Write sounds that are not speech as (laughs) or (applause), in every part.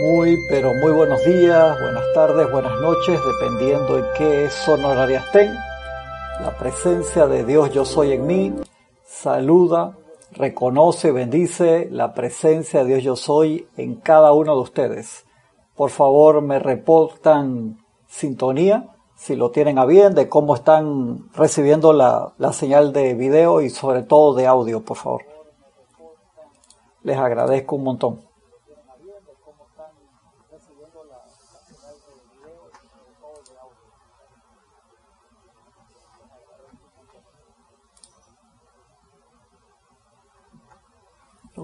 Muy, pero muy buenos días, buenas tardes, buenas noches, dependiendo en qué zona horaria estén. La presencia de Dios yo soy en mí saluda, reconoce, bendice la presencia de Dios yo soy en cada uno de ustedes. Por favor, me reportan sintonía, si lo tienen a bien, de cómo están recibiendo la, la señal de video y sobre todo de audio, por favor. Les agradezco un montón.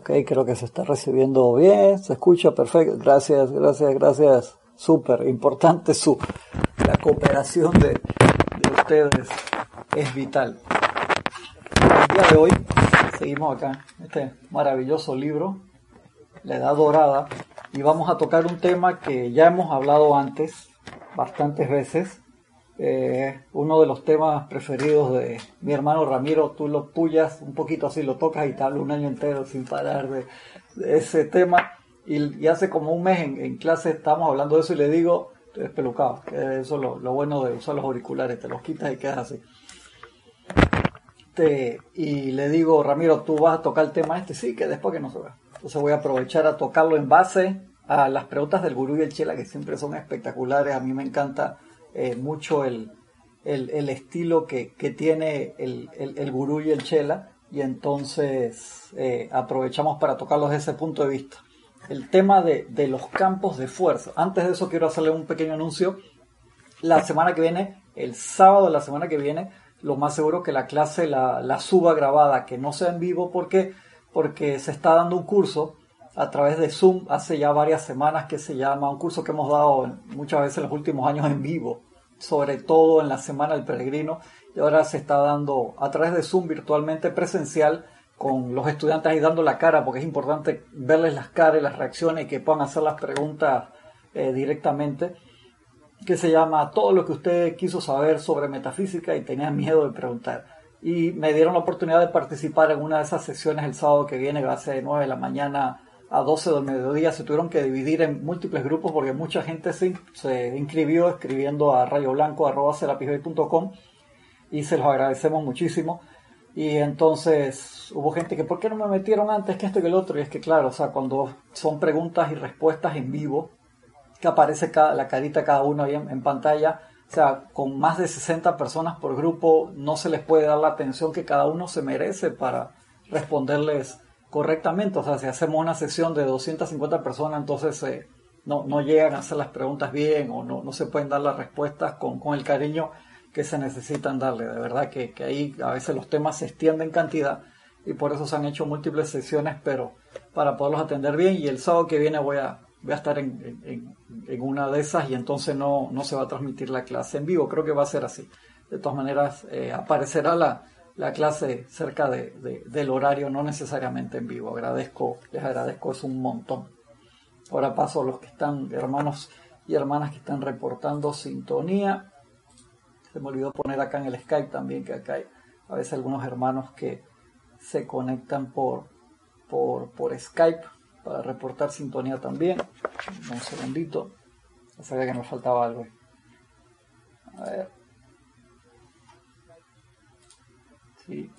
Ok, creo que se está recibiendo bien, se escucha perfecto. Gracias, gracias, gracias. Súper importante su la cooperación de, de, ustedes es vital. El día de hoy seguimos acá, este maravilloso libro, La Edad Dorada, y vamos a tocar un tema que ya hemos hablado antes, bastantes veces, eh, uno de los temas preferidos de mi hermano Ramiro, tú lo puyas un poquito así, lo tocas y te hablo un año entero sin parar de, ese tema. Y, hace como un mes en, clase estábamos hablando de eso y le digo, estoy despelucado, que eso es lo, bueno de usar los auriculares, te los quitas y quedas así. y le digo, Ramiro, tú vas a tocar el tema este, sí, que después que no se vea. Entonces voy a aprovechar a tocarlo en base a las preguntas del gurú y el chela, que siempre son espectaculares, a mí me encanta eh, mucho el, el, estilo que, que tiene el, el, gurú y el chela y entonces eh, aprovechamos para tocarlos desde ese punto de vista. El tema de, de, los campos de fuerza. Antes de eso quiero hacerle un pequeño anuncio. La semana que viene, el sábado de la semana que viene, lo más seguro que la clase la, la suba grabada, que no sea en vivo porque, porque se está dando un curso a través de Zoom hace ya varias semanas que se llama, un curso que hemos dado muchas veces en los últimos años en vivo, sobre todo en la Semana del Peregrino, y ahora se está dando a través de Zoom virtualmente presencial con los estudiantes ahí dando la cara, porque es importante verles las caras y las reacciones y que puedan hacer las preguntas eh, directamente, que se llama Todo lo que usted quiso saber sobre metafísica y tenía miedo de preguntar. Y me dieron la oportunidad de participar en una de esas sesiones el sábado que viene, a ser de 9 de la mañana a 12 del mediodía se tuvieron que dividir en múltiples grupos porque mucha gente se, se inscribió escribiendo a rayoblanco.com y se los agradecemos muchísimo. Y entonces hubo gente que, ¿por qué no me metieron antes que esto y que el otro? Y es que, claro, o sea, cuando son preguntas y respuestas en vivo, que aparece cada, la carita cada uno ahí en, en pantalla, o sea, con más de 60 personas por grupo, no se les puede dar la atención que cada uno se merece para responderles correctamente. O sea, si hacemos una sesión de 250 personas, entonces eh, no, no, llegan a hacer las preguntas bien o no, no se pueden dar las respuestas con, con, el cariño que se necesitan darle. De verdad que, que, ahí a veces los temas se extienden en cantidad y por eso se han hecho múltiples sesiones, pero para poderlos atender bien. Y el sábado que viene voy a, voy a estar en, en, una de esas y entonces no, no se va a transmitir la clase en vivo. Creo que va a ser así. De todas maneras, eh, aparecerá la, la clase cerca de, del horario, no necesariamente en vivo. Agradezco, les agradezco es un montón. Ahora paso a los que están, hermanos y hermanas que están reportando sintonía. Se me olvidó poner acá en el Skype también, que acá hay a veces algunos hermanos que se conectan por, por, por Skype para reportar sintonía también. Un segundito. Sabía que me faltaba algo. A ver. Sí.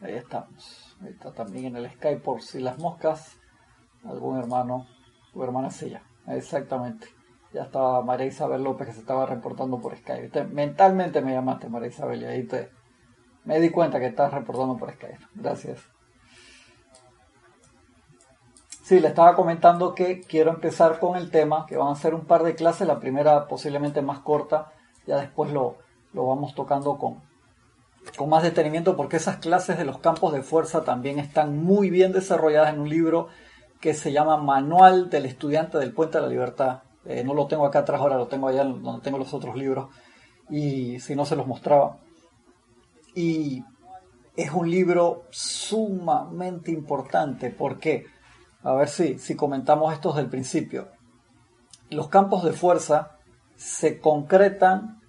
Ahí estamos. Ahí está también en el Skype por si las moscas, algún hermano o hermana sella. Exactamente. Ya estaba María Isabel López que se estaba reportando por Skype. mentalmente me llamaste María Isabel y ahí te me di cuenta que estás reportando por Skype. Gracias. Sí, le estaba comentando que quiero empezar con el tema, que van a ser un par de clases, la primera posiblemente más corta, ya después lo, lo vamos tocando con, con más detenimiento, porque esas clases de los campos de fuerza también están muy bien desarrolladas en un libro que se llama Manual del Estudiante del Puente de la Libertad. Eh, no lo tengo acá atrás, ahora lo tengo allá donde tengo los otros libros, y si no se los mostraba. Y es un libro sumamente importante, ¿por qué? A ver si, si comentamos esto desde el principio. Los campos de fuerza se concretan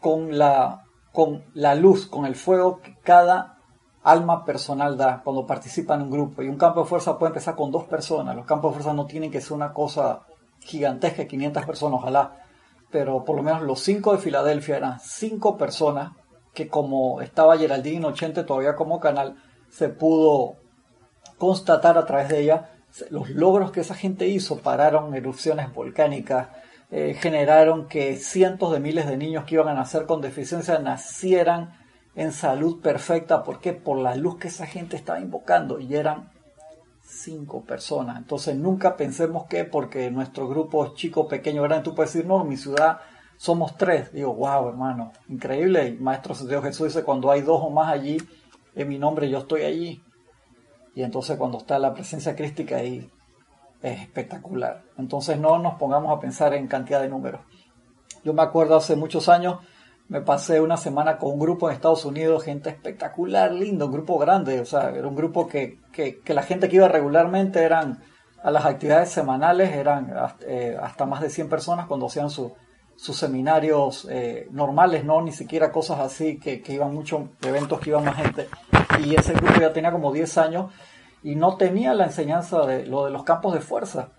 con la con la luz, con el fuego que cada alma personal da cuando participa en un grupo. Y un campo de fuerza puede empezar con dos personas. Los campos de fuerza no tienen que ser una cosa gigantesca, 500 personas, ojalá. Pero por lo menos los cinco de Filadelfia eran cinco personas que como estaba Geraldine 80 todavía como canal, se pudo constatar a través de ella los logros que esa gente hizo. Pararon erupciones volcánicas, eh, generaron que cientos de miles de niños que iban a nacer con deficiencia nacieran en salud perfecta. ¿Por qué? Por la luz que esa gente estaba invocando. Y eran cinco personas. Entonces nunca pensemos que porque nuestro grupo es chico, pequeño, grande, tú puedes decir, no, mi ciudad somos tres. Digo, wow, hermano, increíble. Y Maestro Dios Jesús dice, cuando hay dos o más allí, en mi nombre yo estoy allí. Y entonces cuando está la presencia crística ahí, es espectacular. Entonces no nos pongamos a pensar en cantidad de números. Yo me acuerdo hace muchos años, me pasé una semana con un grupo en Estados Unidos, gente espectacular, lindo, un grupo grande, o sea, era un grupo que, que, la gente que iba regularmente eran a las actividades semanales, eran eh, hasta, más de 100 personas cuando hacían sus seminarios eh, normales, no ni siquiera cosas así que, que iban muchos eventos que iban más gente. Y ese grupo ya tenía como 10 años y no tenía la enseñanza de lo de los campos de fuerza.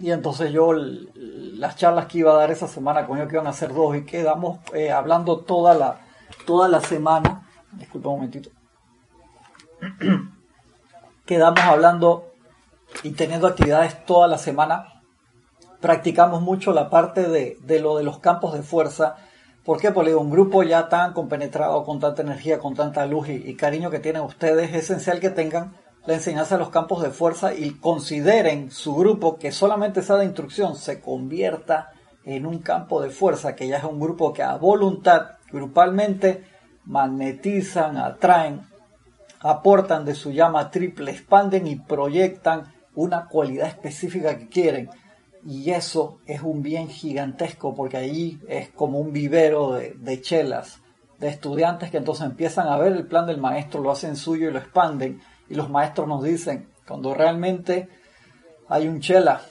Y entonces yo las charlas que iba a dar esa semana con ellos que iban a ser dos y quedamos eh, hablando toda la, toda la semana. Disculpa un momentito. (clears throat) quedamos hablando y teniendo actividades toda la semana. Practicamos mucho la parte de, de lo de los campos de fuerza. ¿Por qué? Porque un grupo ya tan compenetrado, con tanta energía, con tanta luz y, y cariño que tienen ustedes, es esencial que tengan la enseñanza de los campos de fuerza y consideren su grupo que solamente esa de instrucción se convierta en un campo de fuerza, que ya es un grupo que a voluntad, grupalmente, magnetizan, atraen, aportan de su llama triple, expanden y proyectan una cualidad específica que quieren. Y eso es un bien gigantesco porque ahí es como un vivero de, de chelas, de estudiantes que entonces empiezan a ver el plan del maestro, lo hacen suyo y lo expanden y los maestros nos dicen, cuando realmente hay un chela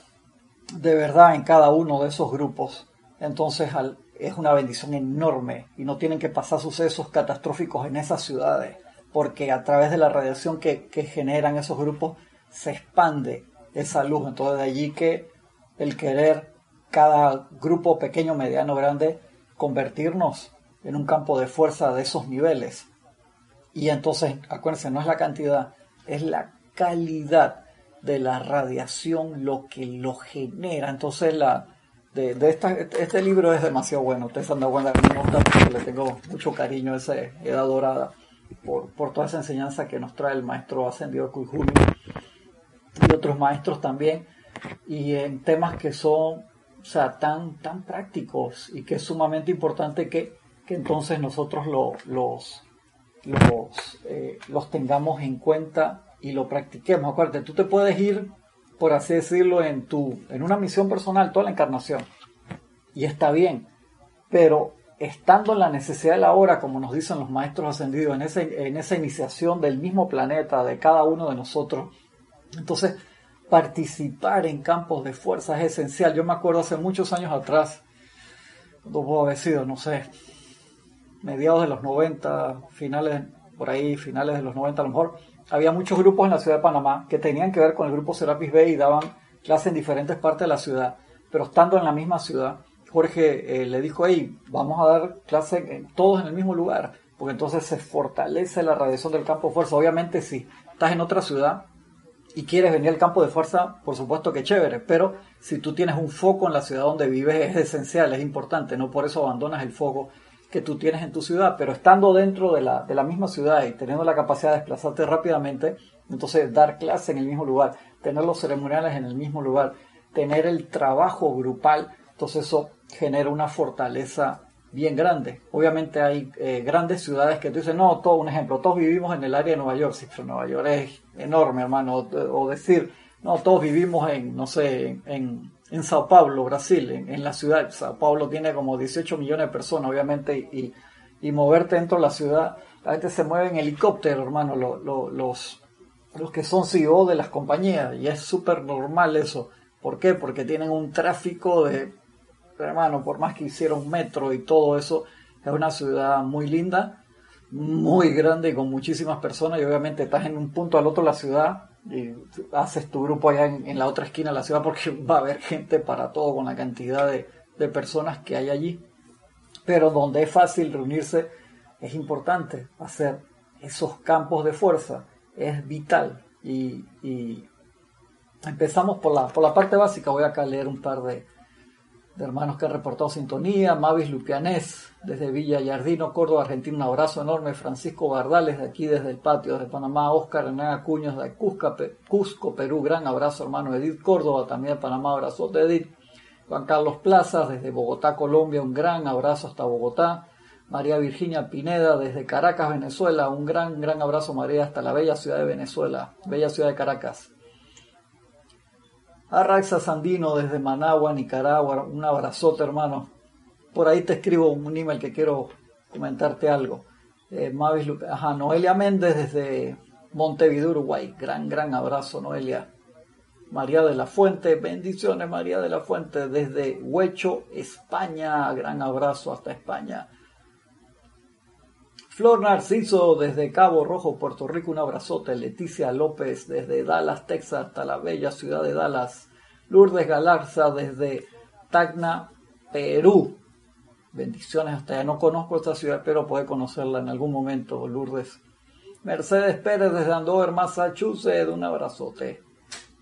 de verdad en cada uno de esos grupos, entonces es una bendición enorme y no tienen que pasar sucesos catastróficos en esas ciudades, porque a través de la radiación que, generan esos grupos se expande esa luz. Entonces de allí que el querer cada grupo pequeño, mediano, grande, convertirnos en un campo de fuerza de esos niveles. Y entonces, acuérdense, no es la cantidad, es la calidad de la radiación lo que lo genera. Entonces, la, de, esta, este libro es demasiado bueno. Ustedes han dado cuenta que le tengo mucho cariño a esa edad dorada por, por toda esa enseñanza que nos trae el maestro ascendido Kujumi y otros maestros también. Y en temas que son o sea, tan, tan prácticos y que es sumamente importante que, que entonces nosotros lo, los, los, eh, los tengamos en cuenta y lo practiquemos. Acuérdate, tú te puedes ir, por así decirlo, en, tu, en una misión personal toda la encarnación. Y está bien. Pero estando en la necesidad de la hora, como nos dicen los maestros ascendidos, en, en esa iniciación del mismo planeta, de cada uno de nosotros, entonces participar en campos de fuerza es esencial. Yo me acuerdo hace muchos años atrás, cuando puedo haber sido, no sé, mediados de los 90, finales, por ahí, finales de los 90 a lo mejor, había muchos grupos en la ciudad de Panamá que tenían que ver con el grupo Serapis Bay y daban clases en diferentes partes de la ciudad, pero estando en la misma ciudad, Jorge eh, le dijo, hey, vamos a dar clases todos en el mismo lugar, porque entonces se fortalece la radiación del campo de fuerza. Obviamente si estás en otra ciudad y quieres venir al campo de fuerza, por supuesto que chévere, pero si tú tienes un foco en la ciudad donde vives es esencial, es importante, no por eso abandonas el foco que tú tienes en tu ciudad, pero estando dentro de la, de la misma ciudad y teniendo la capacidad de desplazarte rápidamente, entonces dar clase en el mismo lugar, tener los ceremoniales en el mismo lugar, tener el trabajo grupal, entonces eso genera una fortaleza bien grande. Obviamente hay eh, grandes ciudades que tú dices, no, todo un ejemplo, todos vivimos en el área de Nueva York, sí, pero Nueva York es enorme, hermano, o, decir, no, todos vivimos en, no sé, en en Sao Paulo, Brasil, en, la ciudad. Sao Paulo tiene como 18 millones de personas, obviamente, y, y moverte dentro de la ciudad. La gente se mueve en helicóptero, hermano, los, los que son CEO de las compañías, y es súper normal eso. ¿Por qué? Porque tienen un tráfico de, hermano, por más que hicieron metro y todo eso, Es una ciudad muy linda, muy grande y con muchísimas personas y obviamente estás en un punto al otro de la ciudad haces tu grupo allá en, la otra esquina de la ciudad porque (laughs) va a haber gente para todo con la cantidad de, personas que hay allí. Pero donde es fácil reunirse es importante hacer esos campos de fuerza, es vital. Y, y empezamos por la, por la parte básica, voy acá a leer un par de, de hermanos que han reportado sintonía, Mavis Lupianés desde Villa Yardino, Córdoba, Argentina, un abrazo enorme, Francisco Bardales de aquí desde el patio de Panamá, Oscar Hernán Acuños de Cusco, Perú, gran abrazo hermano Edith. Córdoba, también de Panamá, abrazo de Edith, Juan Carlos Plazas desde Bogotá, Colombia, un gran abrazo hasta Bogotá, María Virginia Pineda desde Caracas, Venezuela, un gran, gran abrazo María hasta la bella ciudad de Venezuela, bella ciudad de Caracas. Arraxa Sandino desde Managua, Nicaragua, un abrazote hermano. Por ahí te escribo un email que quiero comentarte algo. Eh, Mavis ajá, Noelia Méndez desde Montevideo, Uruguay. Gran, gran abrazo, Noelia. María de la Fuente, bendiciones María de la Fuente desde Huecho, España. Gran abrazo hasta España. Flor Narciso desde Cabo Rojo, Puerto Rico, un abrazote. Leticia López desde Dallas, Texas, hasta la bella ciudad de Dallas. Lourdes Galarza desde Tacna, Perú. Bendiciones hasta allá. No conozco esta ciudad, pero puede conocerla en algún momento, Lourdes. Mercedes Pérez desde Andover, Massachusetts, un abrazote.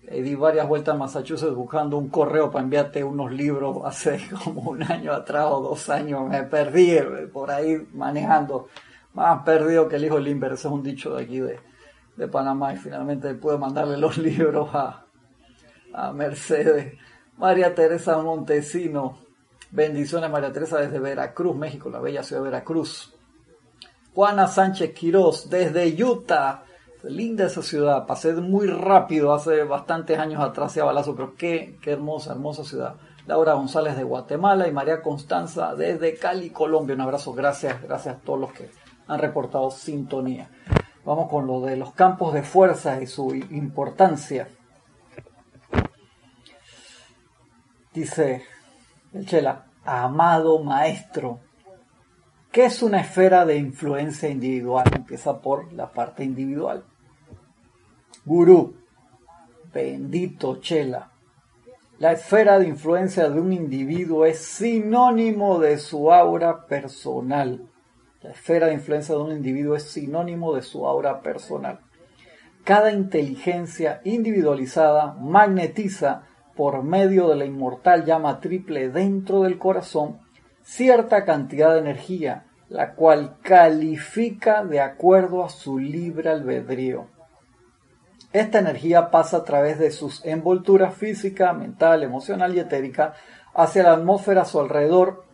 di varias vueltas a Massachusetts buscando un correo para enviarte unos libros (laughs) hace como un año atrás o dos años. Me perdí eh, por ahí manejando más perdido que el hijo Limber, ese es un dicho de aquí de, de Panamá y finalmente pude mandarle los (laughs) libros a, a Mercedes. María Teresa Montesino, bendiciones María Teresa desde Veracruz, México, la bella ciudad de Veracruz. Juana Sánchez Quirós desde Utah, linda esa ciudad, pasé muy rápido hace bastantes años atrás a Balazo, pero qué, qué hermosa, hermosa ciudad. Laura González de Guatemala y María Constanza desde Cali, Colombia. Un abrazo, gracias, gracias a todos los que han reportado sintonía. Vamos con lo de los campos de fuerza y su importancia. Dice Chela, amado maestro, ¿qué es una esfera de influencia individual? Empieza por la parte individual. Gurú, bendito Chela. La esfera de influencia de un individuo es sinónimo de su aura personal. La esfera de influencia de un individuo es sinónimo de su aura personal. Cada inteligencia individualizada magnetiza por medio de la inmortal llama triple dentro del corazón cierta cantidad de energía, la cual califica de acuerdo a su libre albedrío. Esta energía pasa a través de sus envolturas física, mental, emocional y etérica hacia la atmósfera a su alrededor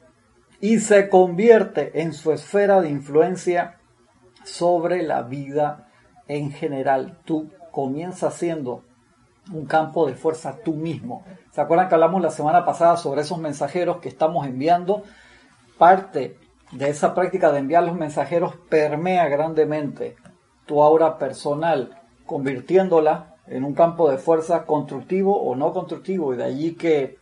y se convierte en su esfera de influencia sobre la vida en general. Tú comienzas siendo un campo de fuerza tú mismo. ¿Se acuerdan que hablamos la semana pasada sobre esos mensajeros que estamos enviando? Parte de esa práctica de enviar los mensajeros permea grandemente tu aura personal, convirtiéndola en un campo de fuerza constructivo o no constructivo. Y de allí que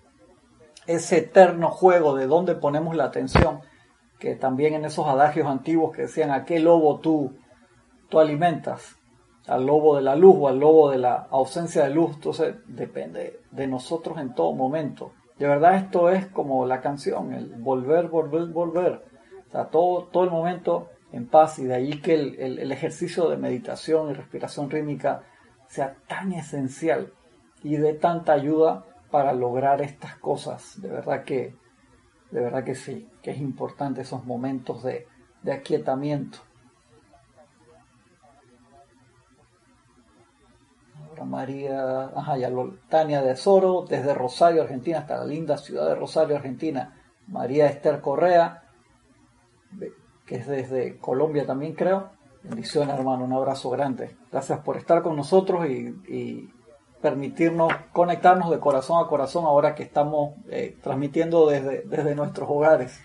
ese eterno juego de dónde ponemos la atención, que también en esos adagios antiguos que decían a qué lobo tú, tú alimentas, al lobo de la luz o al lobo de la ausencia de luz, entonces depende de nosotros en todo momento. De verdad esto es como la canción, el volver, volver, volver. O sea, todo, todo el momento en paz y de ahí que el, el ejercicio de meditación y respiración rítmica sea tan esencial y de tanta ayuda para lograr estas cosas. De verdad que, de verdad que sí, que es importante esos momentos de, de aquietamiento. María, ajá, ya Tania de Soro, desde Rosario, Argentina, hasta la linda ciudad de Rosario, Argentina. María Esther Correa, que es desde Colombia también creo. Bendiciones hermano, un abrazo grande. Gracias por estar con nosotros y permitirnos conectarnos de corazón a corazón ahora que estamos eh, transmitiendo desde, desde nuestros hogares.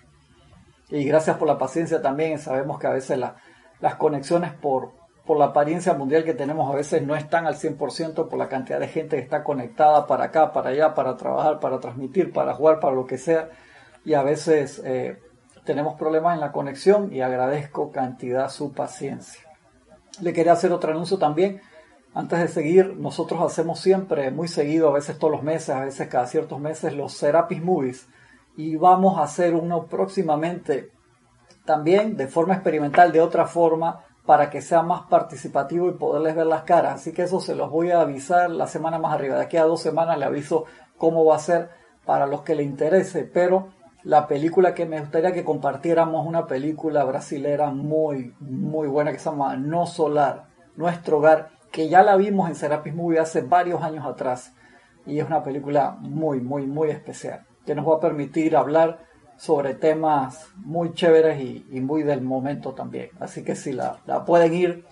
Y gracias por la paciencia también. Sabemos que a veces las conexiones por, por la apariencia mundial que tenemos a veces no están al 100% por la cantidad de gente que está conectada para acá, para allá, para trabajar, para transmitir, para jugar, para lo que sea. Y a veces eh, tenemos problemas en la conexión y agradezco cantidad su paciencia. Le quería hacer otro anuncio también. Antes de seguir, nosotros hacemos siempre, muy seguido, a veces todos los meses, a veces cada ciertos meses, los Serapis Movies. Y vamos a hacer uno próximamente también de forma experimental, de otra forma, para que sea más participativo y poderles ver las caras. Así que eso se los voy a avisar la semana más arriba. De aquí a dos semanas le aviso cómo va a ser para los que le interese. Pero la película que me gustaría que compartiéramos, una película brasilera muy, muy buena que se llama No Solar, Nuestro Hogar, que ya la vimos en Serapis Movie hace varios años atrás. Y es una película muy, muy, muy especial, que nos va a permitir hablar sobre temas muy chéveres y, muy del momento también. Así que si la, pueden ir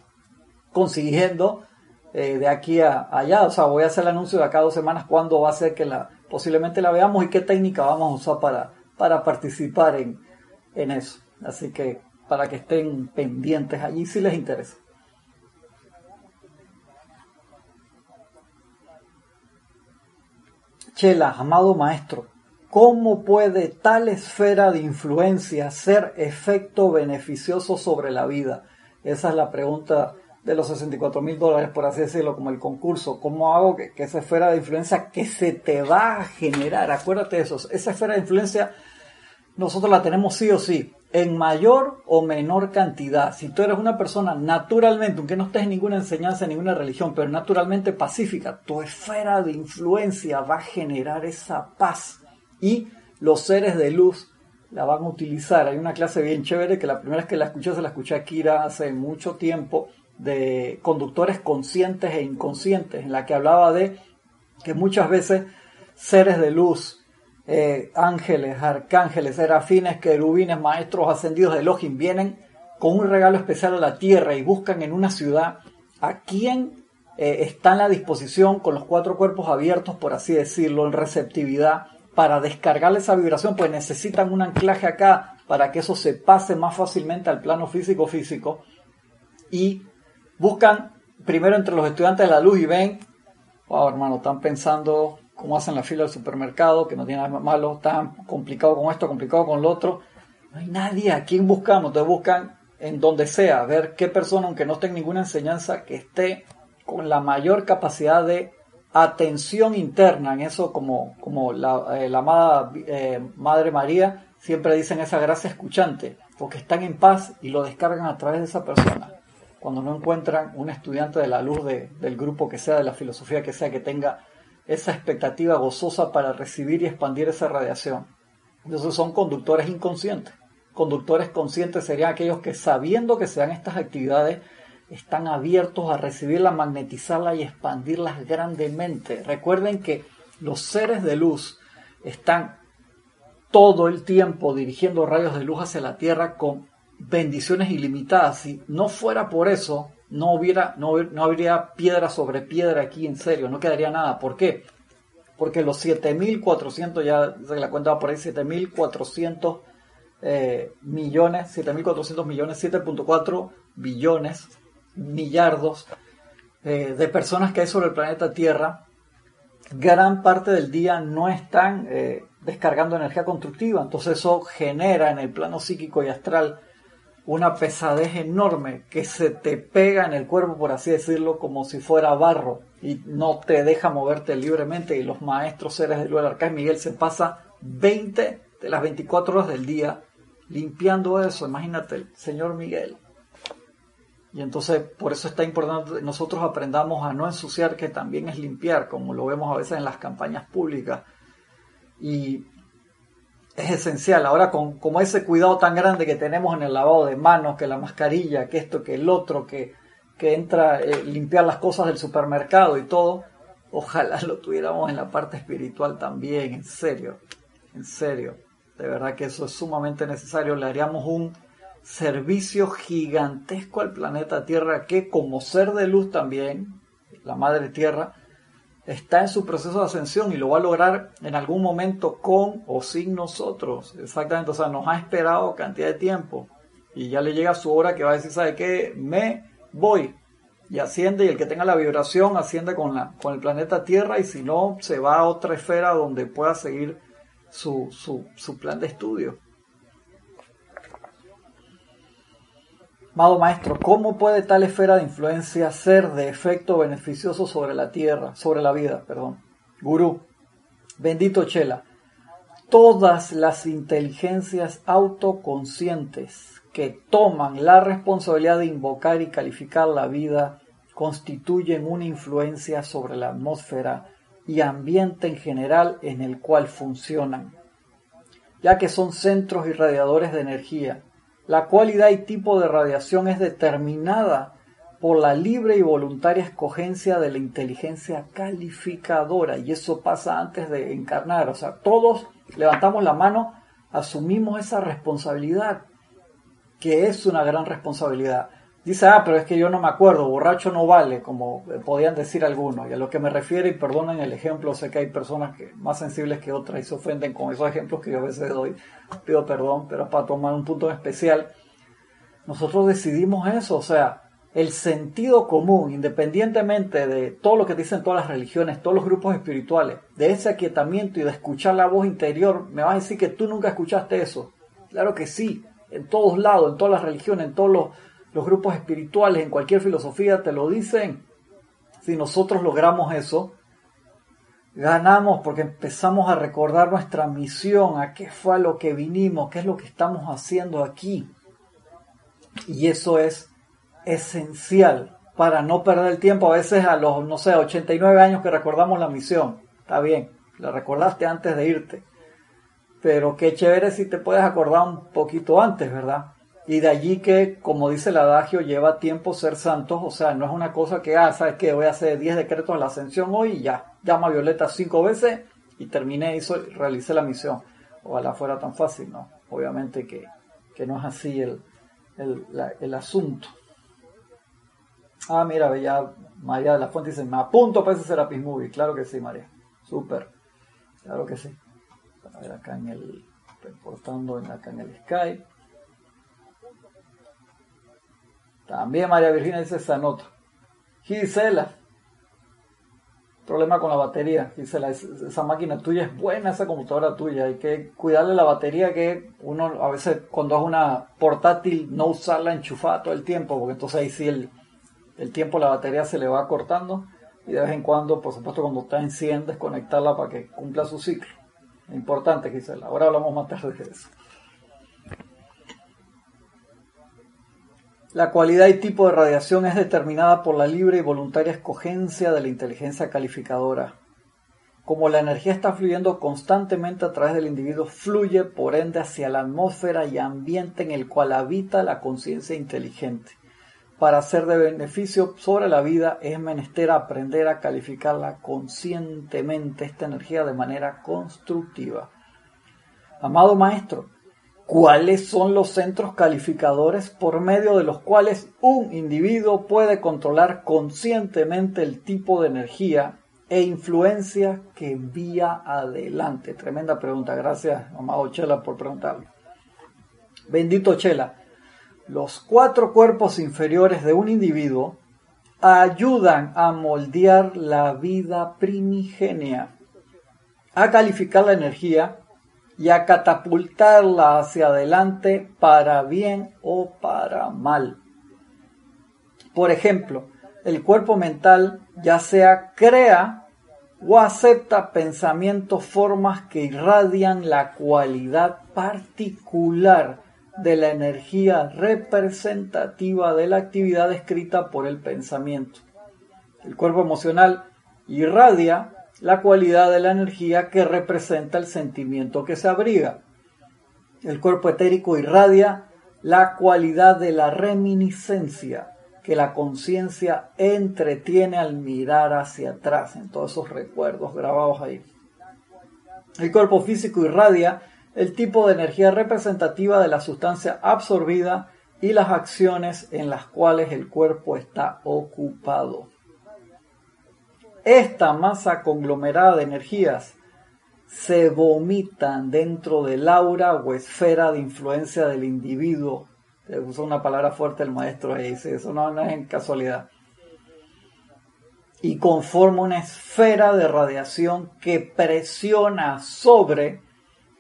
consiguiendo eh, de aquí a allá, o sea, voy a hacer el anuncio de acá dos semanas cuándo va a ser que la posiblemente la veamos y qué técnica vamos a usar para para participar en, en eso. Así que para que estén pendientes allí si les interesa. Chela, amado maestro, ¿cómo puede tal esfera de influencia ser efecto beneficioso sobre la vida? Esa es la pregunta de los 64 mil dólares, por así decirlo, como el concurso. ¿Cómo hago que, esa esfera de influencia que se te va a generar? Acuérdate de eso. Esa esfera de influencia nosotros la tenemos sí o sí, en mayor o menor cantidad. Si tú eres una persona naturalmente, aunque no estés en ninguna enseñanza, en ninguna religión, pero naturalmente pacífica, tu esfera de influencia va a generar esa paz y los seres de luz la van a utilizar. Hay una clase bien chévere que la primera vez que la escuché se la escuché a Kira hace mucho tiempo de conductores conscientes e inconscientes, en la que hablaba de que muchas veces seres de luz, eh, ángeles, arcángeles, serafines, querubines, maestros ascendidos de Elohim vienen con un regalo especial a la tierra y buscan en una ciudad a quien eh, está en la disposición con los cuatro cuerpos abiertos, por así decirlo, en receptividad para descargarle esa vibración, pues necesitan un anclaje acá para que eso se pase más fácilmente al plano físico físico y buscan primero entre los estudiantes de la luz y ven, wow hermano, están pensando como hacen la fila del supermercado, que no tiene nada malo, tan complicado con esto, complicado con lo otro. No hay nadie a quien buscamos, te buscan en donde sea, ver qué persona, aunque no esté en ninguna enseñanza, que esté con la mayor capacidad de atención interna, en eso como, como la, eh, amada eh, Madre María siempre dicen esa gracia escuchante, porque están en paz y lo descargan a través de esa persona. Cuando no encuentran un estudiante de la luz del grupo que sea, de la filosofía que sea, que tenga esa expectativa gozosa para recibir y expandir esa radiación. Entonces son conductores inconscientes. Conductores conscientes serían aquellos que sabiendo que se dan estas actividades están abiertos a recibirla, magnetizarla y expandirlas grandemente. Recuerden que los seres de luz están todo el tiempo dirigiendo rayos de luz hacia la Tierra con bendiciones ilimitadas. Si no fuera por eso, no, hubiera, no, habría piedra sobre piedra aquí, en serio, no quedaría nada. ¿Por qué? Porque los 7.400, ya la cuenta por ahí, 7.400 eh, millones, 7.400 millones, 7.4 billones, millardos eh, de personas que hay sobre el planeta Tierra, gran parte del día no están eh, descargando energía constructiva. Entonces eso genera en el plano psíquico y astral una pesadez enorme que se te pega en el cuerpo, por así decirlo, como si fuera barro y no te deja moverte libremente. Y los maestros seres de luz, el arcángel Miguel, se pasa 20 de las 24 horas del día limpiando eso. Imagínate, señor Miguel. Y entonces por eso está importante nosotros aprendamos a no ensuciar, que también es limpiar, como lo vemos a veces en las campañas públicas. Y es esencial. Ahora, con como ese cuidado tan grande que tenemos en el lavado de manos, que la mascarilla, que esto, que el otro, que, que entra eh, limpiar las cosas del supermercado y todo, ojalá lo tuviéramos en la parte espiritual también, en serio, en serio. De verdad que eso es sumamente necesario. Le haríamos un servicio gigantesco al planeta Tierra que como ser de luz también, la Madre Tierra, está en su proceso de ascensión y lo va a lograr en algún momento con o sin nosotros. Exactamente, o sea, nos ha esperado cantidad de tiempo y ya le llega su hora que va a decir, ¿sabe qué? Me voy. Y asciende y el que tenga la vibración asciende con, la, con el planeta Tierra y si no, se va a otra esfera donde pueda seguir su, su, su plan de estudio. Amado maestro, ¿cómo puede tal esfera de influencia ser de efecto beneficioso sobre la tierra, sobre la vida, perdón? Gurú, bendito Chela, todas las inteligencias autoconscientes que toman la responsabilidad de invocar y calificar la vida constituyen una influencia sobre la atmósfera y ambiente en general en el cual funcionan, ya que son centros irradiadores de energía. La cualidad y tipo de radiación es determinada por la libre y voluntaria escogencia de la inteligencia calificadora y eso pasa antes de encarnar, o sea, todos levantamos la mano, asumimos esa responsabilidad, que es una gran responsabilidad. Dice, ah, pero es que yo no me acuerdo, borracho no vale, como podían decir algunos. Y a lo que me refiero, y perdonen el ejemplo, sé que hay personas que, más sensibles que otras y se ofenden con esos ejemplos que yo a veces doy, pido perdón, pero para tomar un punto especial, nosotros decidimos eso, o sea, el sentido común, independientemente de todo lo que dicen todas las religiones, todos los grupos espirituales, de ese aquietamiento y de escuchar la voz interior, me vas a decir que tú nunca escuchaste eso. Claro que sí, en todos lados, en todas las religiones, en todos los, los grupos espirituales, en cualquier filosofía te lo dicen. Si nosotros logramos eso, ganamos porque empezamos a recordar nuestra misión, a qué fue a lo que vinimos, qué es lo que estamos haciendo aquí. Y eso es esencial para no perder el tiempo. A veces a los, no sé, 89 años que recordamos la misión. Está bien, la recordaste antes de irte. Pero qué chévere si te puedes acordar un poquito antes, ¿verdad? Y de allí que, como dice el adagio, lleva tiempo ser santos. O sea, no es una cosa que, ah, ¿sabes qué? Voy a hacer 10 decretos de la ascensión hoy y ya. Llama a Violeta cinco veces y terminé, hizo, realicé la misión. Ojalá fuera tan fácil, ¿no? Obviamente que, que no es así el, el, el asunto. Ah, mira, ya María de la Fuente dice, me apunto para ese Serapis Movie. Claro que sí, María. Súper. Claro que sí. A ver, acá en el, reportando acá en el Skype. También María Virginia dice nota. Gisela. Problema con la batería. Gisela, esa máquina tuya es buena, esa computadora tuya. Hay que cuidarle la batería que uno a veces cuando es una portátil no usarla enchufada todo el tiempo, porque entonces ahí sí el, el tiempo la batería se le va cortando y de vez en cuando, por supuesto, cuando está en 100, desconectarla para que cumpla su ciclo. Importante, Gisela. Ahora hablamos más tarde de eso. La cualidad y tipo de radiación es determinada por la libre y voluntaria escogencia de la inteligencia calificadora. Como la energía está fluyendo constantemente a través del individuo, fluye por ende hacia la atmósfera y ambiente en el cual habita la conciencia inteligente para ser de beneficio sobre la vida es menester aprender a calificarla conscientemente, esta energía de manera constructiva. Amado maestro, ¿cuáles son los centros calificadores por medio de los cuales un individuo puede controlar conscientemente el tipo de energía e influencia que envía adelante? Tremenda pregunta. Gracias, amado Chela, por preguntarlo. Bendito Chela los cuatro cuerpos inferiores de un individuo ayudan a moldear la vida primigenia, a calificar la energía y a catapultarla hacia adelante para bien o para mal. Por ejemplo, el cuerpo mental ya sea crea o acepta pensamientos, formas que irradian la cualidad particular de la energía representativa de la actividad descrita por el pensamiento. El cuerpo emocional irradia la cualidad de la energía que representa el sentimiento que se abriga. El cuerpo etérico irradia la cualidad de la reminiscencia que la conciencia entretiene al mirar hacia atrás en todos esos recuerdos grabados ahí. El cuerpo físico irradia el tipo de energía representativa de la sustancia absorbida y las acciones en las cuales el cuerpo está ocupado. Esta masa conglomerada de energías se vomitan dentro del aura o esfera de influencia del individuo. Usa una palabra fuerte el maestro ahí, eso no, no es en casualidad. Y conforma una esfera de radiación que presiona sobre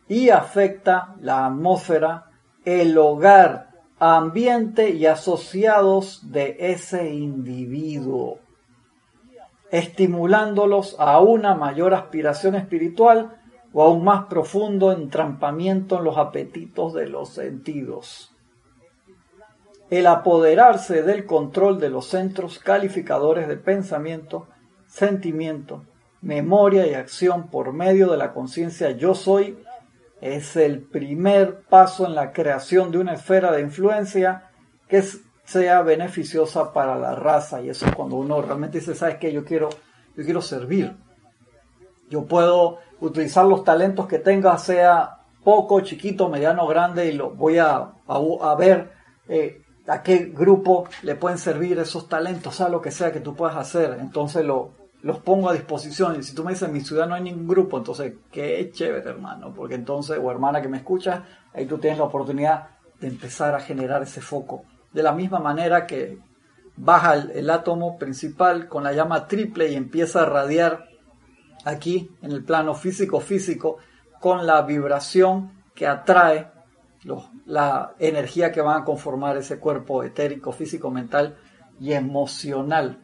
y afecta la atmósfera, el hogar ambiente y asociados de ese individuo, estimulándolos a una mayor aspiración espiritual o a un más profundo entrampamiento en los apetitos de los sentidos. El apoderarse del control de los centros calificadores de pensamiento, sentimiento, memoria y acción por medio de la conciencia yo soy es el primer paso en la creación de una esfera de influencia que sea beneficiosa para la raza. Y eso es cuando uno realmente dice, ¿sabes qué? Yo quiero, yo quiero servir. Yo puedo utilizar los talentos que tenga, sea poco, chiquito, mediano, grande, y lo voy a, a, ver eh, a qué grupo le pueden servir esos talentos, sea lo que sea que tú puedas hacer. Entonces lo, los pongo a disposición. Y si tú me dices, en mi ciudad no hay ningún grupo, entonces qué chévere, hermano, porque entonces, o hermana que me escucha, ahí tú tienes la oportunidad de empezar a generar ese foco. De la misma manera que baja el, átomo principal con la llama triple y empieza a radiar aquí en el plano físico-físico con la vibración que atrae la energía que van a conformar ese cuerpo etérico, físico, mental y emocional.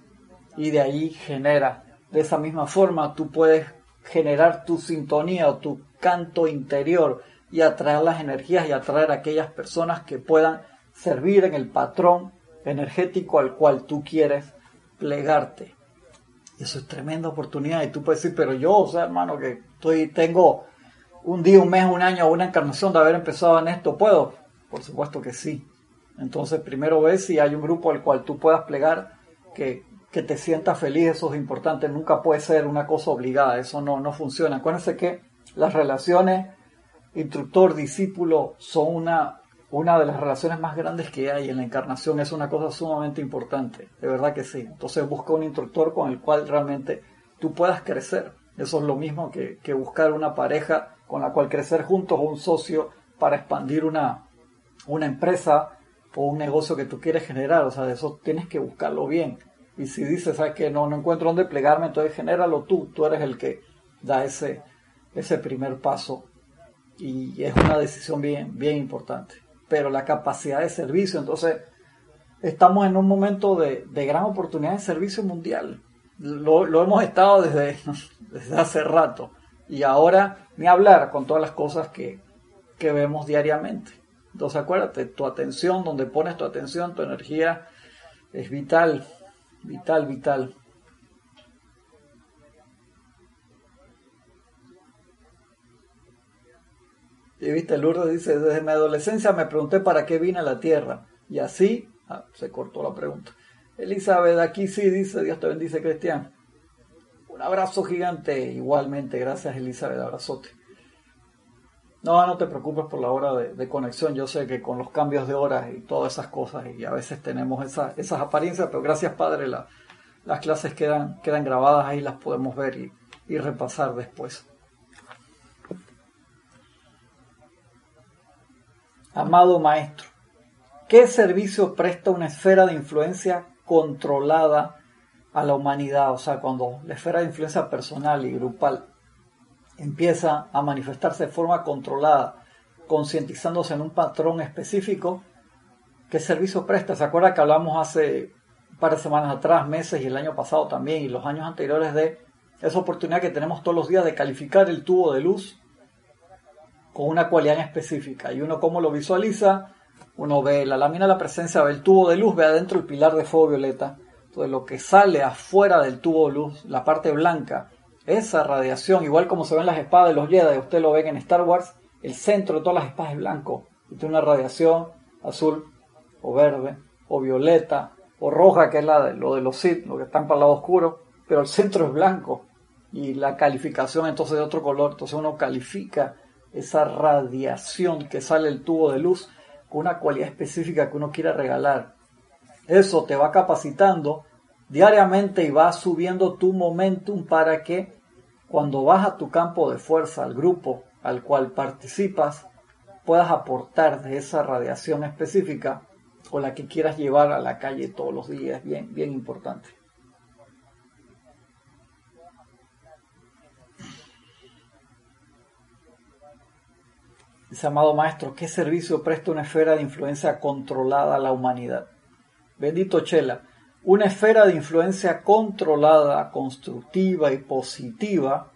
Y de ahí genera de esa misma forma tú puedes generar tu sintonía o tu canto interior y atraer las energías y atraer a aquellas personas que puedan servir en el patrón energético al cual tú quieres plegarte. Eso es tremenda oportunidad y tú puedes decir, pero yo, o sea, hermano, que estoy, tengo un día, un mes, un año, una encarnación de haber empezado en esto, ¿puedo? Por supuesto que sí. Entonces primero ves si hay un grupo al cual tú puedas plegar que que te sientas feliz, eso es importante, nunca puede ser una cosa obligada, eso no, no funciona. Acuérdense que las relaciones instructor-discípulo son una, una de las relaciones más grandes que hay en la encarnación, es una cosa sumamente importante, de verdad que sí. Entonces busca un instructor con el cual realmente tú puedas crecer. Eso es lo mismo que, buscar una pareja con la cual crecer juntos o un socio para expandir una, una empresa o un negocio que tú quieres generar. O sea, de eso tienes que buscarlo bien. Y si dices, ¿sabes que no, no encuentro dónde plegarme, entonces genéralo tú, tú eres el que da ese, ese primer paso. Y es una decisión bien, bien importante. Pero la capacidad de servicio, entonces estamos en un momento de, de gran oportunidad de servicio mundial. Lo, lo hemos estado desde, (laughs) desde, hace rato. Y ahora ni hablar con todas las cosas que, que vemos diariamente. Entonces acuérdate, tu atención, donde pones tu atención, tu energía es vital Vital, vital. Y viste, Lourdes dice, desde mi adolescencia me pregunté para qué vine a la tierra. Y así, ah, se cortó la pregunta. Elizabeth, aquí sí dice, Dios te bendice, Cristian. Un abrazo gigante, igualmente, gracias Elizabeth, abrazote. No, no te preocupes por la hora de, conexión. Yo sé que con los cambios de horas y todas esas cosas, y a veces tenemos esas apariencias, pero gracias Padre, las clases quedan, quedan grabadas, ahí las podemos ver y, y repasar después. Amado Maestro, ¿qué servicio presta una esfera de influencia controlada a la humanidad? O sea, cuando la esfera de influencia personal y grupal empieza a manifestarse de forma controlada, concientizándose en un patrón específico, ¿qué servicio presta? ¿Se acuerda que hablamos hace un par de semanas atrás, meses y el año pasado también y los años anteriores de esa oportunidad que tenemos todos los días de calificar el tubo de luz con una cualidad específica? Y uno cómo lo visualiza, uno ve la lámina la presencia, ve el tubo de luz, ve adentro el pilar de fuego violeta. Entonces lo que sale afuera del tubo de luz, la parte blanca, esa radiación, igual como se ven las espadas de los Jedi, usted lo ve en Star Wars, el centro de todas las espadas es blanco y tiene una radiación azul o verde o violeta o roja, que es la de, lo de los Sith, lo que están para el lado oscuro, pero el centro es blanco y la calificación entonces de otro color, entonces uno califica esa radiación que sale del tubo de luz con una cualidad específica que uno quiera regalar. Eso te va capacitando diariamente y va subiendo tu momentum para que cuando vas a tu campo de fuerza, al grupo al cual participas, puedas aportar de esa radiación específica o la que quieras llevar a la calle todos los días, bien, bien importante. Dice, amado maestro, ¿qué servicio presta una esfera de influencia controlada a la humanidad? Bendito Chela, una esfera de influencia controlada, constructiva y positiva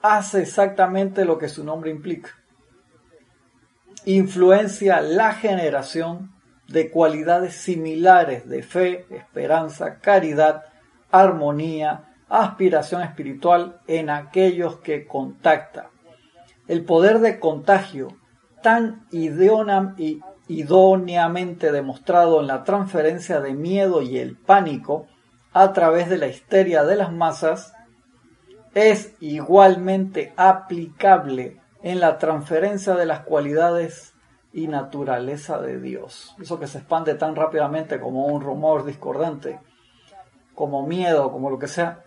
hace exactamente lo que su nombre implica. Influencia la generación de cualidades similares de fe, esperanza, caridad, armonía, aspiración espiritual en aquellos que contacta. El poder de contagio tan idóneamente demostrado en la transferencia de miedo y el pánico a través de la histeria de las masas es igualmente aplicable en la transferencia de las cualidades y naturaleza de Dios. Eso que se expande tan rápidamente como un rumor discordante, como miedo, como lo que sea,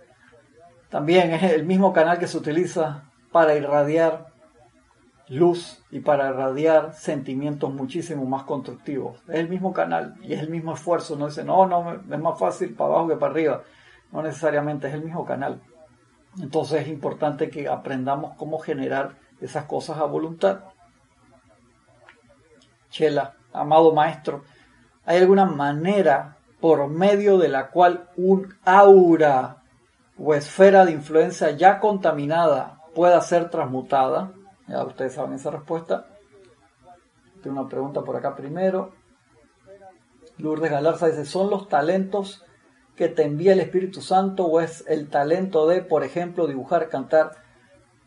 también es el mismo canal que se utiliza para irradiar luz y para irradiar sentimientos muchísimo más constructivos. Es el mismo canal y es el mismo esfuerzo. No dice, no, no, es más fácil para abajo que para arriba. No necesariamente es el mismo canal. Entonces es importante que aprendamos cómo generar esas cosas a voluntad. Chela, amado maestro, ¿hay alguna manera por medio de la cual un aura o esfera de influencia ya contaminada pueda ser transmutada? Ya ustedes saben esa respuesta. Tengo una pregunta por acá primero. Lourdes Galarza dice, ¿son los talentos que te envía el Espíritu Santo o es el talento de, por ejemplo, dibujar, cantar?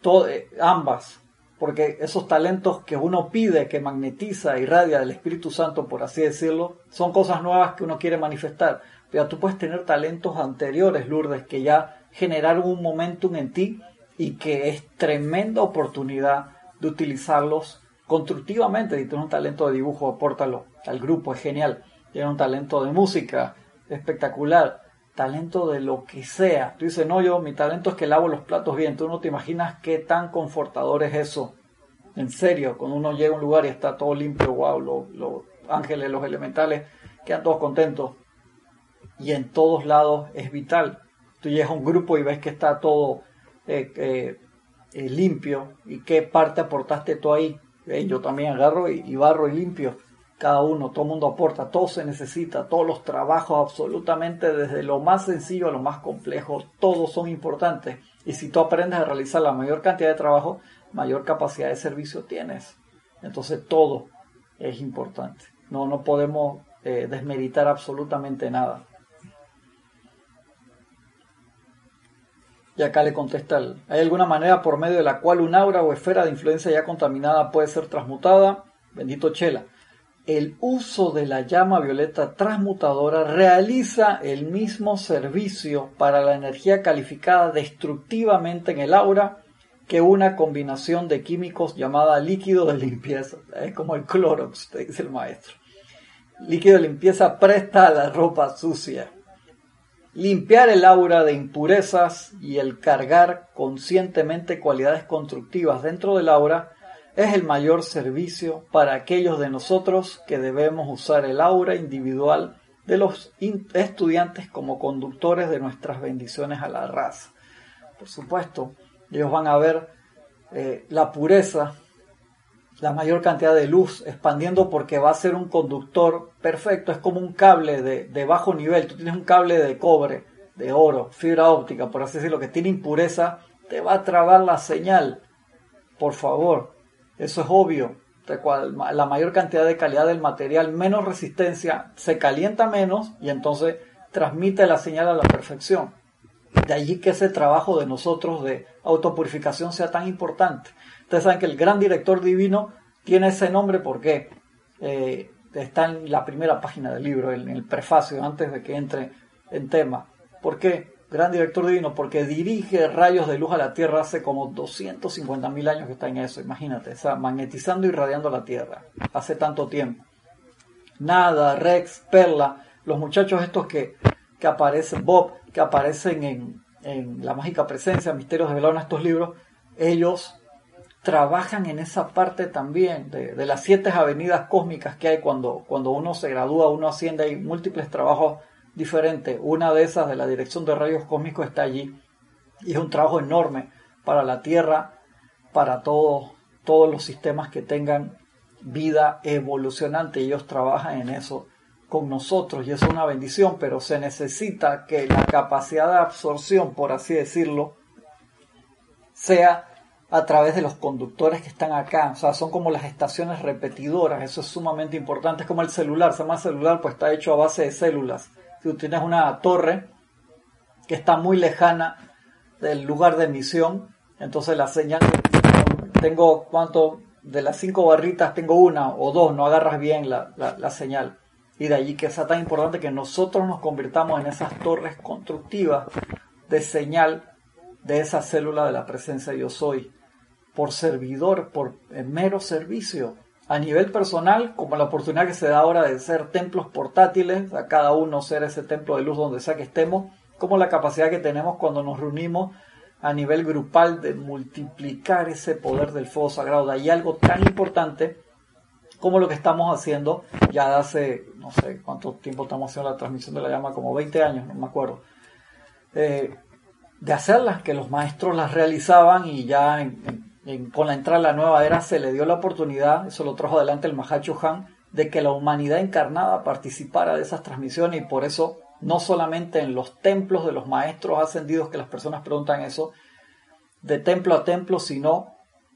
Todo, eh, ambas, porque esos talentos que uno pide, que magnetiza, irradia del Espíritu Santo, por así decirlo, son cosas nuevas que uno quiere manifestar. Pero tú puedes tener talentos anteriores, Lourdes, que ya generaron un momentum en ti y que es tremenda oportunidad de utilizarlos constructivamente. Si tienes un talento de dibujo, apórtalo al grupo, es genial. Tienes un talento de música, espectacular. Talento de lo que sea. Tú dices, no, yo, mi talento es que lavo los platos bien. Tú no te imaginas qué tan confortador es eso. En serio, cuando uno llega a un lugar y está todo limpio, wow, los ángeles, los elementales, quedan todos contentos. Y en todos lados es vital tú llegas a un grupo y ves que está todo eh, eh, eh, limpio y qué parte aportaste tú ahí. yo también agarro y, barro y limpio. Cada uno, todo el mundo aporta, todo se necesita, todos los trabajos absolutamente desde lo más sencillo a lo más complejo, todos son importantes. Y si tú aprendes a realizar la mayor cantidad de trabajo, mayor capacidad de servicio tienes. Entonces todo es importante. No, no podemos desmeritar absolutamente nada. Y acá le contesta ¿hay alguna manera por medio de la cual un aura o esfera de influencia ya contaminada puede ser transmutada? Bendito Chela. El uso de la llama violeta transmutadora realiza el mismo servicio para la energía calificada destructivamente en el aura que una combinación de químicos llamada líquido de limpieza. Es como el Clorox, te dice el maestro. Líquido de limpieza presta a la ropa sucia. Limpiar el aura de impurezas y el cargar conscientemente cualidades constructivas dentro del aura es el mayor servicio para aquellos de nosotros que debemos usar el aura individual de los estudiantes como conductores de nuestras bendiciones a la raza. Por supuesto, ellos van a ver eh, la pureza la mayor cantidad de luz expandiendo porque va a ser un conductor perfecto. Es como un cable de, bajo nivel. Tú tienes un cable de cobre, de oro, fibra óptica, por así decirlo, que tiene impureza, te va a trabar la señal. Por favor, eso es obvio. La mayor cantidad de calidad del material, menos resistencia, se calienta menos y entonces transmite la señal a la perfección. De allí que ese trabajo de nosotros de autopurificación sea tan importante. Ustedes saben que el gran director divino tiene ese nombre porque eh, está en la primera página del libro, en el prefacio, antes de que entre en tema. ¿Por qué? Gran director divino, porque dirige rayos de luz a la Tierra hace como 250 mil años que está en eso, imagínate, o sea, magnetizando y radiando la Tierra, hace tanto tiempo. Nada, Rex, Perla, los muchachos estos que, que aparecen, Bob, que aparecen en, en La Mágica Presencia, Misterios de Velón, estos libros, ellos trabajan en esa parte también de, las siete avenidas cósmicas que hay cuando, cuando uno se gradúa, uno asciende, hay múltiples trabajos diferentes. Una de esas de la dirección de rayos cósmicos está allí y es un trabajo enorme para la Tierra, para todos, todos los sistemas que tengan vida evolucionante. Ellos trabajan en eso con nosotros y es una bendición, pero se necesita que la capacidad de absorción, por así decirlo, sea a través de los conductores que están acá. O sea, son como las estaciones repetidoras. Eso es sumamente importante. Es como el celular. Se llama celular, pues está hecho a base de células. Si tú tienes una torre que está muy lejana del lugar de emisión, entonces la señal, tengo cuánto, de las cinco barritas tengo una o dos, no agarras bien la, la señal. Y de allí que sea tan importante que nosotros nos convirtamos en esas torres constructivas de señal de esa célula de la presencia yo soy, por servidor, por mero servicio, a nivel personal, como la oportunidad que se da ahora de ser templos portátiles, a cada uno ser ese templo de luz donde sea que estemos, como la capacidad que tenemos cuando nos reunimos a nivel grupal de multiplicar ese poder del fuego sagrado. Hay algo tan importante como lo que estamos haciendo ya hace, no sé cuánto tiempo estamos haciendo la transmisión de la llama, como 20 años, no me acuerdo, eh, de hacerlas, que los maestros las realizaban y ya con la entrada de la nueva era se le dio la oportunidad, eso lo trajo adelante el Mahacho Han, de que la humanidad encarnada participara de esas transmisiones y por eso no solamente en los templos de los maestros ascendidos que las personas preguntan eso, de templo a templo, sino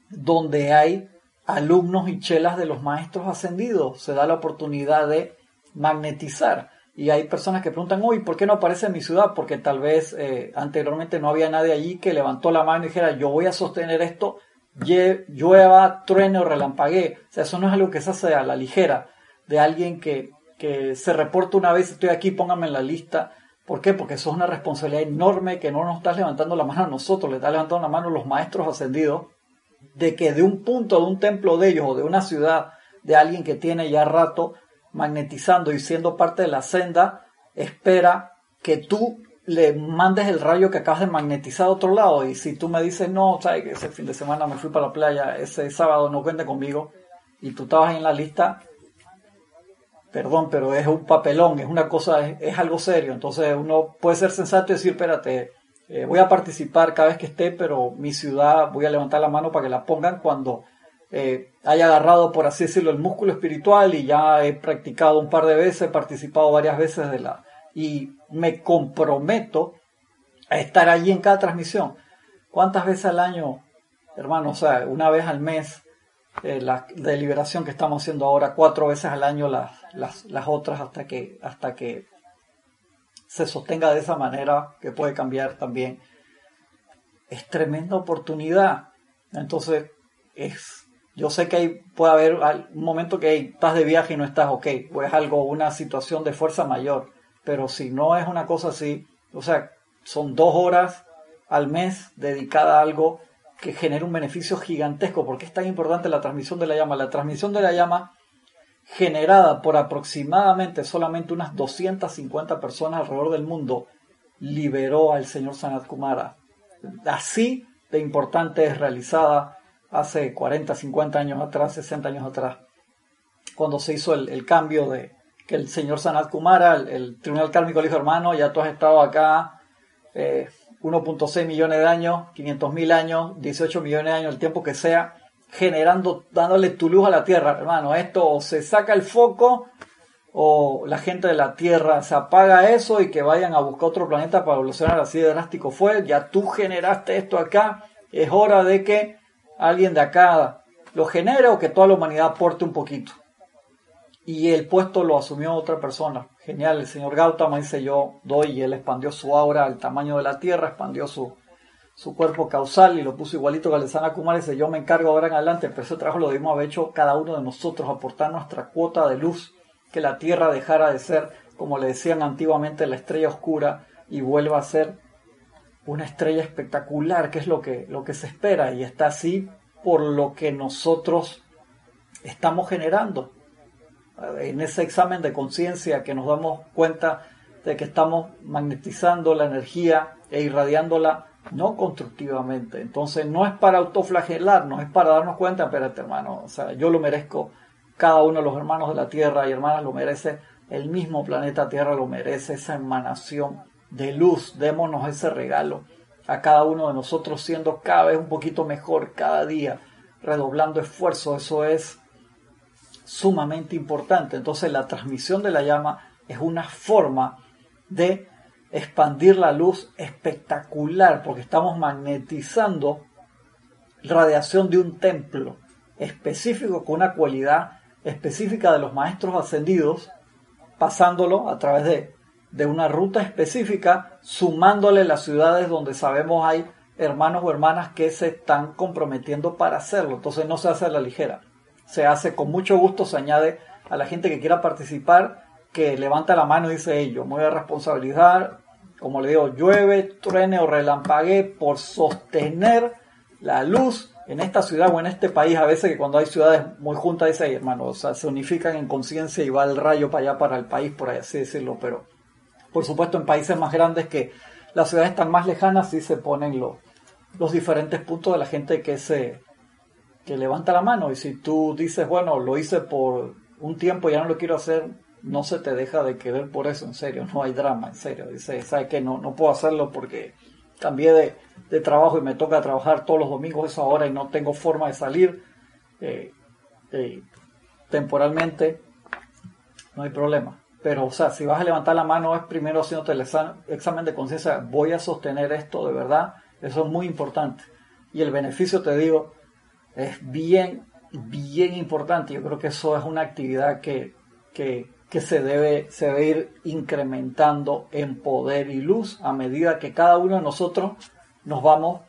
donde hay alumnos y chelas de los maestros ascendidos. Se da la oportunidad de magnetizar. Y hay personas que preguntan, uy, ¿por qué no aparece en mi ciudad? Porque tal vez eh, anteriormente no había nadie allí que levantó la mano y dijera, yo voy a sostener esto, llueva, truene o relampaguee. O sea, eso no es algo que se hace a la ligera de alguien que, que se reporta una vez, estoy aquí, póngame en la lista. ¿Por qué? Porque eso es una responsabilidad enorme que no nos estás levantando la mano a nosotros, le está levantando la mano a los maestros ascendidos de que de un punto, de un templo de ellos o de una ciudad de alguien que tiene ya rato magnetizando y siendo parte de la senda, espera que tú le mandes el rayo que acabas de magnetizar a otro lado. Y si tú me dices, no, sabes que ese fin de semana me fui para la playa, ese sábado no cuente conmigo, y tú estabas en la lista, perdón, pero es un papelón, es una cosa, es, es algo serio. Entonces uno puede ser sensato y decir, espérate, eh, voy a participar cada vez que esté, pero mi ciudad voy a levantar la mano para que la pongan cuando eh, haya agarrado, por así decirlo, el músculo espiritual y ya he practicado un par de veces, he participado varias veces de la... y me comprometo a estar allí en cada transmisión. ¿Cuántas veces al año, hermano? O sea, una vez al mes, eh, la deliberación que estamos haciendo ahora, cuatro veces al año las, las, las otras hasta que, hasta que se sostenga de esa manera, que puede cambiar también, es tremenda oportunidad. Entonces, es, yo sé que hay, puede haber un momento que estás de viaje y no estás ok, o es algo, una situación de fuerza mayor, pero si no es una cosa así, o sea, son dos horas al mes dedicada a algo que genera un beneficio gigantesco, porque es tan importante la transmisión de la llama. La transmisión de la llama generada por aproximadamente solamente unas 250 personas alrededor del mundo, liberó al señor Sanat Kumara. Así de importante es realizada hace 40, 50 años atrás, 60 años atrás, cuando se hizo el, cambio de que el señor Sanat Kumara, el, Tribunal Kármico le dijo, hermano, ya tú has estado acá 1.6 eh, millones de años, 500 mil años, 18 millones de años, el tiempo que sea, generando, dándole tu luz a la Tierra, hermano. Esto o se saca el foco o la gente de la Tierra se apaga eso y que vayan a buscar otro planeta para evolucionar así de drástico fue. Ya tú generaste esto acá. Es hora de que alguien de acá lo genere o que toda la humanidad aporte un poquito. Y el puesto lo asumió otra persona. Genial, el señor Gautama dice yo doy y él expandió su aura al tamaño de la Tierra, expandió su, su cuerpo causal y lo puso igualito que al de Sana Kumar y dice yo me encargo ahora en adelante, pero ese trabajo lo debimos haber hecho cada uno de nosotros, aportar nuestra cuota de luz, que la Tierra dejara de ser, como le decían antiguamente, la estrella oscura y vuelva a ser una estrella espectacular, que es lo que, lo que se espera y está así por lo que nosotros estamos generando. En ese examen de conciencia que nos damos cuenta de que estamos magnetizando la energía e irradiándola no constructivamente. Entonces no es para autoflagelarnos, es para darnos cuenta, espérate hermano, o sea, yo lo merezco, cada uno de los hermanos de la Tierra y hermanas lo merece, el mismo planeta Tierra lo merece, esa emanación de luz, démonos ese regalo a cada uno de nosotros siendo cada vez un poquito mejor cada día, redoblando esfuerzo, eso es sumamente importante. Entonces la transmisión de la llama es una forma de expandir la luz espectacular porque estamos magnetizando radiación de un templo específico con una cualidad específica de los maestros ascendidos, pasándolo a través de, de una ruta específica, sumándole las ciudades donde sabemos hay hermanos o hermanas que se están comprometiendo para hacerlo. Entonces no se hace a la ligera. Se hace con mucho gusto, se añade a la gente que quiera participar, que levanta la mano y dice, ello, me voy a responsabilizar, como le digo, llueve, truene o relampague por sostener la luz en esta ciudad o en este país. A veces que cuando hay ciudades muy juntas, dice, hermano, o sea, se unifican en conciencia y va el rayo para allá, para el país, por así decirlo. Pero, por supuesto, en países más grandes que las ciudades están más lejanas, sí se ponen los, los diferentes puntos de la gente que se que levanta la mano y si tú dices bueno lo hice por un tiempo ya no lo quiero hacer no se te deja de querer por eso en serio no hay drama en serio dice sabes que no no puedo hacerlo porque cambié de, de, trabajo y me toca trabajar todos los domingos esa hora y no tengo forma de salir eh, eh, temporalmente no hay problema pero o sea si vas a levantar la mano es primero haciéndote el examen de conciencia voy a sostener esto de verdad eso es muy importante. Y el beneficio, te digo, es bien, bien importante. Yo creo que eso es una actividad que, que, se, debe, se debe ir incrementando en poder y luz a medida que cada uno de nosotros nos vamos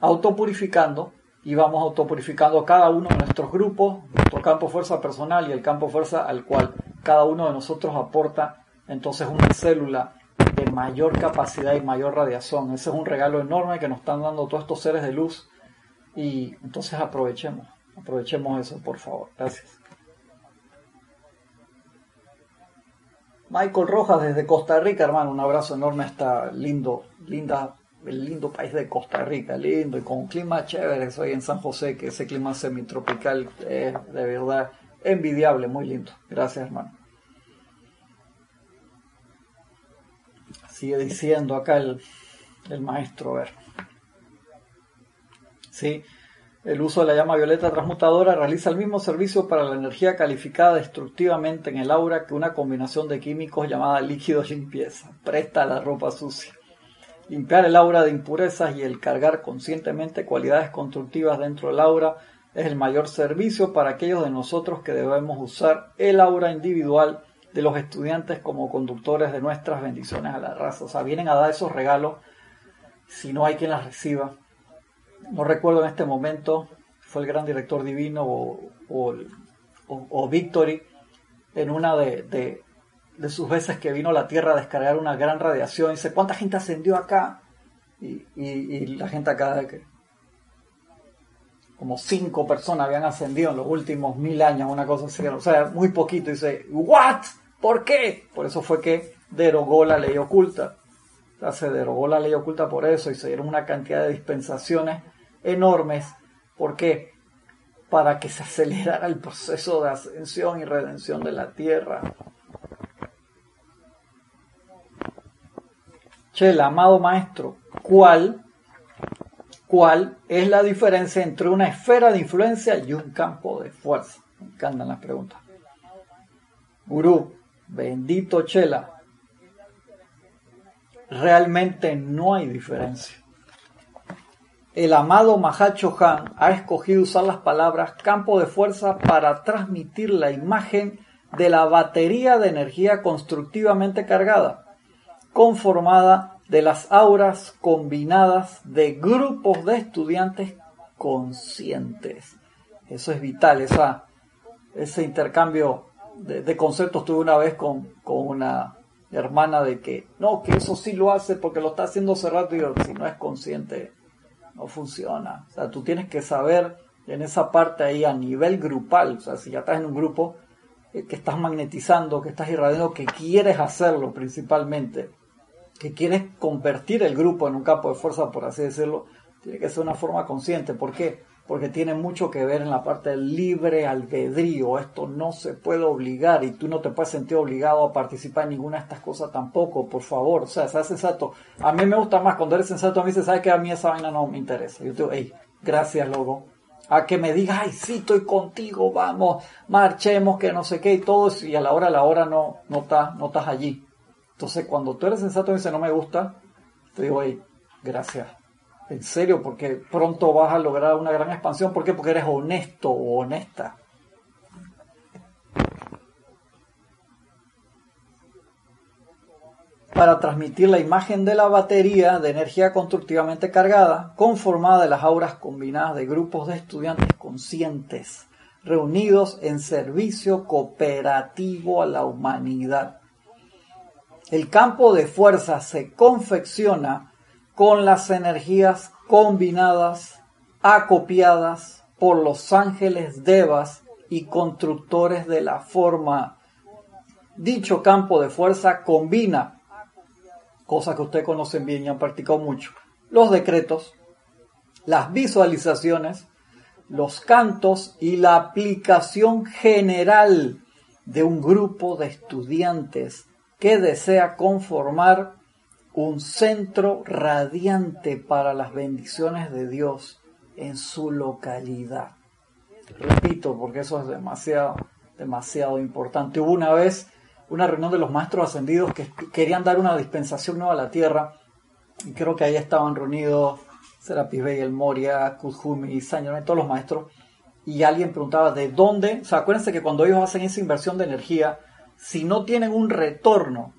autopurificando y vamos autopurificando cada uno de nuestros grupos, nuestro campo fuerza personal y el campo fuerza al cual cada uno de nosotros aporta entonces una célula de mayor capacidad y mayor radiación. Ese es un regalo enorme que nos están dando todos estos seres de luz y entonces aprovechemos, aprovechemos eso, por favor. Gracias. Michael Rojas desde Costa Rica, hermano, un abrazo enorme a esta lindo, linda, el lindo país de Costa Rica, lindo y con un clima chévere. Soy en San José, que ese clima semitropical es de verdad envidiable, muy lindo. Gracias, hermano. sigue diciendo acá el, maestro. ver. Sí, el uso de la llama violeta transmutadora realiza el mismo servicio para la energía calificada destructivamente en el aura que una combinación de químicos llamada líquido limpieza. Presta la ropa sucia. Limpiar el aura de impurezas y el cargar conscientemente cualidades constructivas dentro del aura es el mayor servicio para aquellos de nosotros que debemos usar el aura individual de los estudiantes como conductores de nuestras bendiciones a la raza. O sea, vienen a dar esos regalos si no hay quien las reciba. No recuerdo en este momento, fue el gran director divino o, Victory en una de, sus veces que vino a la Tierra a descargar una gran radiación. Dice, ¿cuánta gente ascendió acá? Y, la gente acá, que como cinco personas habían ascendido en los últimos mil años, una cosa así. O sea, muy poquito. Y dice, ¿what? ¿Por qué? Por eso fue que derogó la ley oculta. Se derogó la ley oculta por eso y se dieron una cantidad de dispensaciones enormes. ¿Por qué? Para que se acelerara el proceso de ascensión y redención de la tierra. Chela, amado maestro, ¿cuál, ¿cuál es la diferencia entre una esfera de influencia y un campo de fuerza? Me encantan las preguntas. Gurú, Bendito Chela. Realmente no hay diferencia. El amado Mahacho Han ha escogido usar las palabras campo de fuerza para transmitir la imagen de la batería de energía constructivamente cargada, conformada de las auras combinadas de grupos de estudiantes conscientes. Eso es vital, esa, ese intercambio de, conceptos tuve una vez con, una hermana de que no, que eso sí lo hace porque lo está haciendo hace rato y si no es consciente no funciona. O sea, tú tienes que saber en esa parte ahí a nivel grupal, o sea, si ya estás en un grupo eh, que estás magnetizando, que estás irradiando, que quieres hacerlo principalmente, que quieres convertir el grupo en un campo de fuerza, por así decirlo, tiene que ser una forma consciente. ¿Por qué? Porque tiene mucho que ver en la parte del libre albedrío. Esto no se puede obligar y tú no te puedes sentir obligado a participar en ninguna de estas cosas tampoco, por favor. O sea, seas sensato. A mí me gusta más cuando eres sensato, a mí se sabe que a mí esa vaina no me interesa. Yo te digo, hey, gracias, logo. a que me digas, ay, sí, estoy contigo, vamos, marchemos, que no sé qué y todo, y a la hora, a la hora no, no, estás, no estás allí. Entonces, cuando tú eres sensato y dices, no me gusta, te digo, hey, gracias. En serio, porque pronto vas a lograr una gran expansión. ¿Por qué? Porque eres honesto o honesta. para transmitir la imagen de la batería de energía constructivamente cargada, conformada de las auras combinadas de grupos de estudiantes conscientes, reunidos en servicio cooperativo a la humanidad. El campo de fuerza se confecciona con las energías combinadas, acopiadas por los ángeles devas y constructores de la forma. Dicho campo de fuerza combina cosas que ustedes conocen bien y han practicado mucho, los decretos, las visualizaciones, los cantos y la aplicación general de un grupo de estudiantes que desea conformar un centro radiante para las bendiciones de Dios en su localidad. Repito, porque eso es demasiado, demasiado importante. Hubo una vez una reunión de los maestros ascendidos que querían dar una dispensación nueva a la tierra. Y creo que ahí estaban reunidos Serapis Bey, El Moria, Kuzhumi, Sañor, todos los maestros. Y alguien preguntaba de dónde. O sea, acuérdense que cuando ellos hacen esa inversión de energía, si no tienen un retorno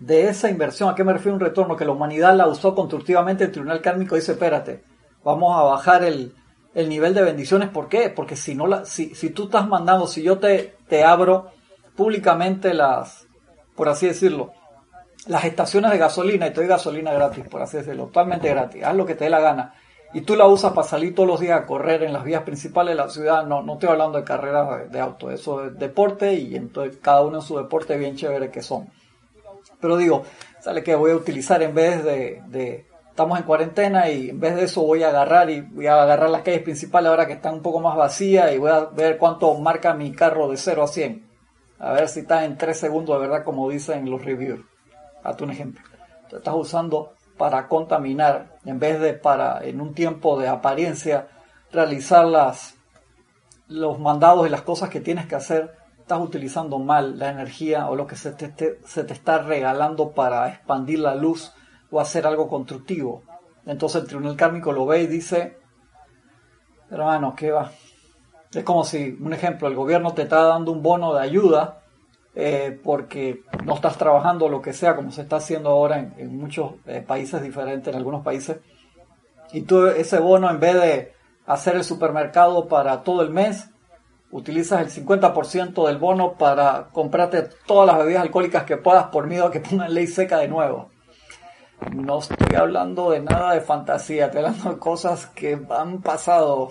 de esa inversión, ¿a qué me refiero un retorno? Que la humanidad la usó constructivamente, el tribunal kármico dice, espérate, vamos a bajar el, nivel de bendiciones. ¿Por qué? Porque si, no la, si, si tú estás mandando, si yo te, te abro públicamente las, por así decirlo, las estaciones de gasolina y te doy gasolina gratis, por así decirlo, totalmente gratis, haz lo que te dé la gana. Y tú la usas para salir todos los días a correr en las vías principales de la ciudad. No, no estoy hablando de carreras de, auto, eso es deporte y entonces cada uno en su deporte bien chévere que son. Pero digo, sale que voy a utilizar en vez de, estamos en cuarentena y en vez de eso voy a agarrar y voy a agarrar las calles principales ahora que están un poco más vacías y voy a ver cuánto marca mi carro de 0 a 100 a ver si está en 3 segundos de verdad como dicen los reviews. Hazte un ejemplo. Te estás usando para contaminar en vez de para en un tiempo de apariencia realizar las, los mandados y las cosas que tienes que hacer. Estás utilizando mal la energía o lo que se te, se te está regalando para expandir la luz o hacer algo constructivo. Entonces el tribunal kármico lo ve y dice, hermano, ¿qué va? Es como si, un ejemplo, el gobierno te está dando un bono de ayuda eh, porque no estás trabajando lo que sea, como se está haciendo ahora en, muchos eh, países diferentes, en algunos países, y tú ese bono, en vez de hacer el supermercado para todo el mes, utilizas el 50% del bono para comprarte todas las bebidas alcohólicas que puedas por miedo a que pongan ley seca de nuevo. No estoy hablando de nada de fantasía, estoy hablando de cosas que han pasado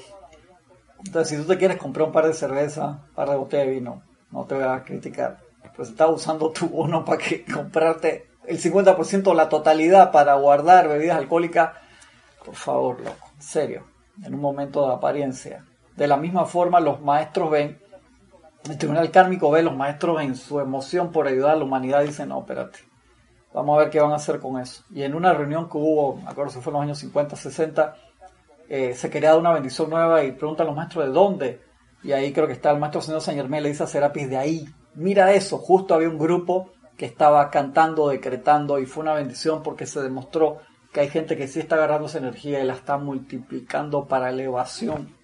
entonces, si tú te quieres comprar un par de cerveza, un par de botellas de vino, no te voy a criticar. Pues estás usando tu bono (laughs) para que comprarte el 50% la totalidad para guardar bebidas alcohólicas. Por favor, loco, en serio, en un momento de apariencia. De la misma forma, los maestros ven, el tribunal kármico ve, los maestros en su emoción por ayudar a la humanidad dicen, no, espérate, vamos a ver qué van a hacer con eso. Y en una reunión que hubo, me acuerdo si fue en los años 50, 60, eh, se quería dar una bendición nueva y preguntan los maestros de dónde. Y ahí creo que está el maestro señor San Germán, le dice a Serapis de ahí. Mira eso, justo había un grupo que estaba cantando, decretando y fue una bendición porque se demostró que hay gente que sí está agarrando esa energía y la está multiplicando para elevación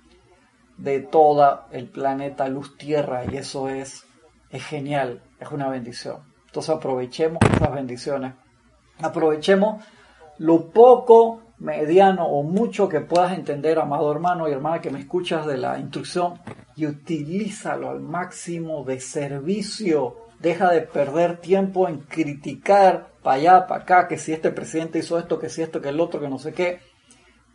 de todo el planeta luz tierra y eso es, es genial, es una bendición. Entonces aprovechemos esas bendiciones, aprovechemos lo poco mediano o mucho que puedas entender, amado hermano y hermana que me escuchas de la instrucción, y utilízalo al máximo de servicio. Deja de perder tiempo en criticar para allá, para acá, que si este presidente hizo esto, que si esto, que el otro, que no sé qué.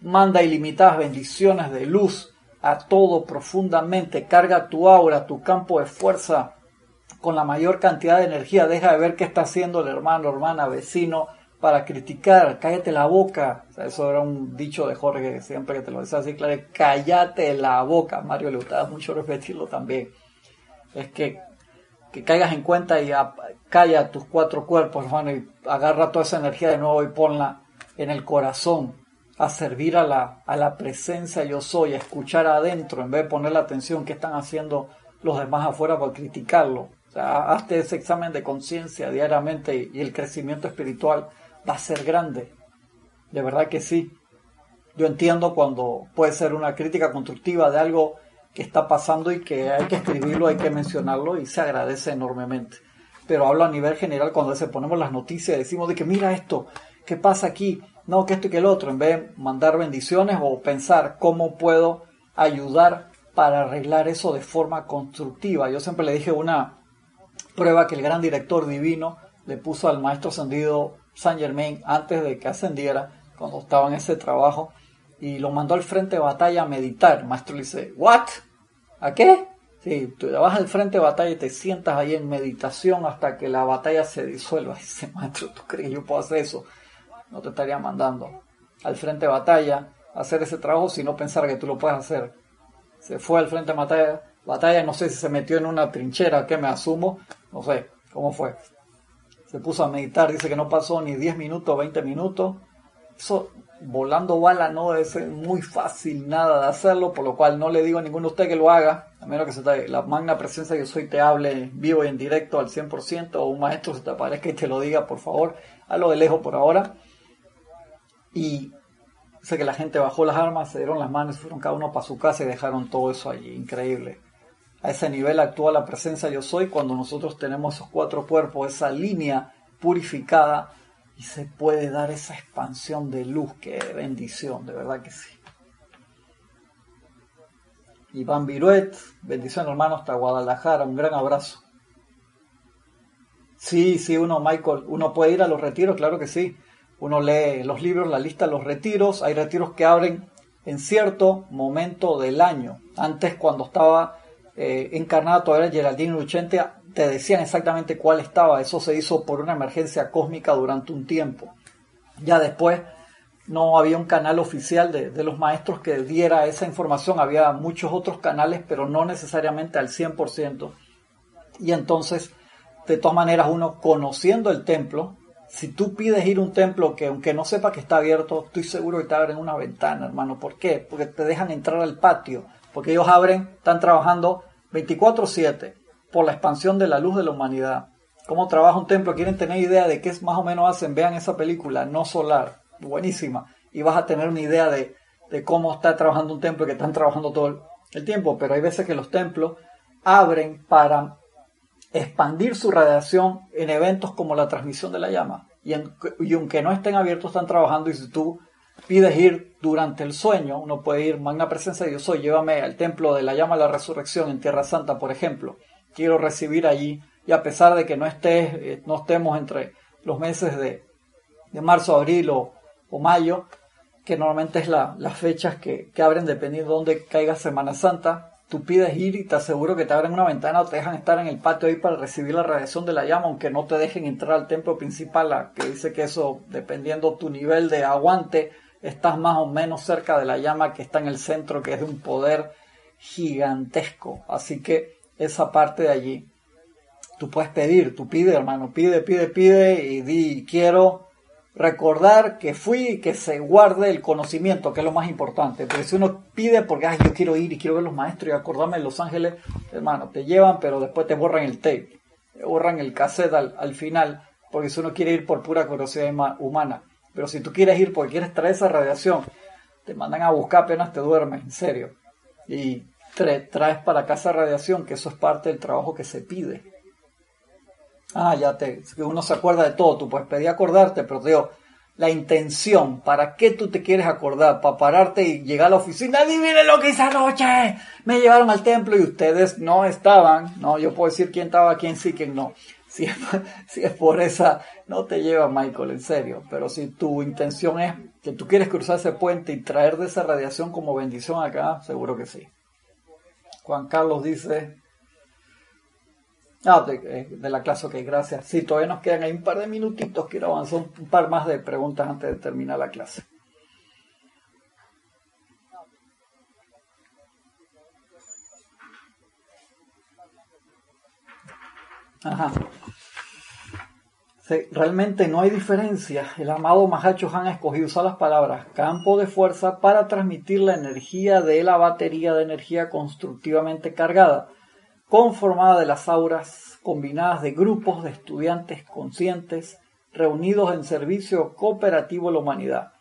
Manda ilimitadas bendiciones de luz a todo profundamente. Carga tu aura, tu campo de fuerza con la mayor cantidad de energía. Deja de ver qué está haciendo el hermano, hermana, vecino, para criticar, cállate la boca. eso era un dicho de Jorge, siempre que te lo decía así, claro, cállate la boca. Mario le gustaba mucho repetirlo también. Es que, que caigas en cuenta y calla tus cuatro cuerpos, hermano, y agarra toda esa energía de nuevo y ponla en el corazón. A servir a la, a la presencia yo soy, a escuchar adentro, en vez de poner la atención que están haciendo los demás afuera para criticarlo. Hazte ese examen de conciencia diariamente y el crecimiento espiritual va a ser grande. De verdad que sí. Yo entiendo cuando puede ser una crítica constructiva de algo que está pasando y que hay que escribirlo, hay que mencionarlo y se agradece enormemente. Pero hablo a nivel general cuando se ponemos las noticias decimos de que mira esto, ¿qué pasa aquí? No, que esto y que el otro, en vez de mandar bendiciones o pensar cómo puedo ayudar para arreglar eso de forma constructiva. Yo siempre le dije una prueba que el gran director divino le puso al maestro ascendido Saint Germain antes de que ascendiera, cuando estaba en ese trabajo, y lo mandó al frente de batalla a meditar. Maestro le dice, ¿what? ¿A qué? Sí, tú vas al frente de batalla y te sientas ahí en meditación hasta que la batalla se disuelva. (laughs) Dice, maestro, ¿tú crees que yo puedo hacer eso? No te estaría mandando al frente de batalla a hacer ese trabajo si no pensar que tú lo puedes hacer. Se fue al frente de batalla, batalla, no sé si se metió en una trinchera, que me asumo, no sé cómo fue. Se puso a meditar, dice que no pasó ni 10 minutos, 20 minutos. Eso volando bala no es muy fácil nada de hacerlo, por lo cual no le digo a ninguno de ustedes que lo haga, a menos que se te, la magna presencia que soy te hable vivo y en directo al 100%, o un maestro se te aparezca y te lo diga, por favor, hazlo de lejos por ahora. Y sé que la gente bajó las armas, se dieron las manos, fueron cada uno para su casa y dejaron todo eso allí, increíble. A ese nivel actúa la presencia yo soy cuando nosotros tenemos esos cuatro cuerpos, esa línea purificada y se puede dar esa expansión de luz, que bendición, de verdad que sí. Iván Viruet, bendición hermano hasta Guadalajara, un gran abrazo. Sí, sí, uno, Michael, uno puede ir a los retiros, claro que sí. Uno lee los libros, la lista de los retiros. Hay retiros que abren en cierto momento del año. Antes, cuando estaba eh, encarnada todavía Geraldine Luchente, te decían exactamente cuál estaba. Eso se hizo por una emergencia cósmica durante un tiempo. Ya después no había un canal oficial de, de, los maestros que diera esa información. Había muchos otros canales, pero no necesariamente al 100%. Y entonces, de todas maneras, uno conociendo el templo, si tú pides ir a un templo que aunque no sepa que está abierto, estoy seguro que te abren una ventana, hermano. ¿Por qué? Porque te dejan entrar al patio. Porque ellos abren, están trabajando 24/7 por la expansión de la luz de la humanidad. ¿Cómo trabaja un templo? ¿Quieren tener idea de qué más o menos hacen? Vean esa película, No Solar, buenísima. Y vas a tener una idea de, de cómo está trabajando un templo, que están trabajando todo el tiempo. Pero hay veces que los templos abren para expandir su radiación en eventos como la transmisión de la llama. Y, aunque no estén abiertos, están trabajando. Y si tú pides ir durante el sueño, uno puede ir, magna presencia de Dios soy, llévame al templo de la llama de la resurrección en Tierra Santa, por ejemplo quiero recibir allí. Y a pesar de que no, estés, eh, no estemos entre los meses de, de marzo, abril o, o, mayo, que normalmente es la, las fechas que, que, abren dependiendo de dónde caiga Semana Santa, tú pides ir y te aseguro que te abren una ventana o te dejan estar en el patio ahí para recibir la radiación de la llama, aunque no te dejen entrar al templo principal, que dice que eso, dependiendo tu nivel de aguante, estás más o menos cerca de la llama que está en el centro, que es de un poder gigantesco. Así que esa parte de allí. Tú puedes pedir, tú pide, hermano, pide, pide, pide y di, quiero recordar que fui y que se guarde el conocimiento, que es lo más importante. Porque si uno pide porque, ay, yo quiero ir y quiero ver los maestros y acordarme de Los Ángeles, hermano, te llevan, pero después te borran el tape, te borran el cassette al, al final, porque si uno quiere ir por pura curiosidad humana. Pero si tú quieres ir porque quieres traer esa radiación, te mandan a buscar apenas te duermes, en serio. Y traes para casa radiación, que eso es parte del trabajo que se pide. Ah, ya te, uno se acuerda de todo, tú puedes pedir acordarte, pero digo, la intención, ¿para qué tú te quieres acordar? ¿Para pararte y llegar a la oficina? ¡Adivinen lo que hice anoche! Me llevaron al templo y ustedes no estaban, ¿no? Yo puedo decir quién estaba, quién sí, quién no. (laughs) Si es, si es por esa, no te lleva Michael, en serio. Pero si tu intención es que tú quieres cruzar ese puente y traer de esa radiación como bendición acá, seguro que sí. Juan Carlos dice, ah, eh, de, la clase, ok, gracias. Sí, todavía nos quedan ahí un par de minutitos, quiero avanzar un par más de preguntas antes de terminar la clase. Ajá. realmente no hay diferencia. El amado Mahacho Han ha escogido usar las palabras campo de fuerza para transmitir la energía de la batería de energía constructivamente cargada, conformada de las auras combinadas de grupos de estudiantes conscientes reunidos en servicio cooperativo a la humanidad.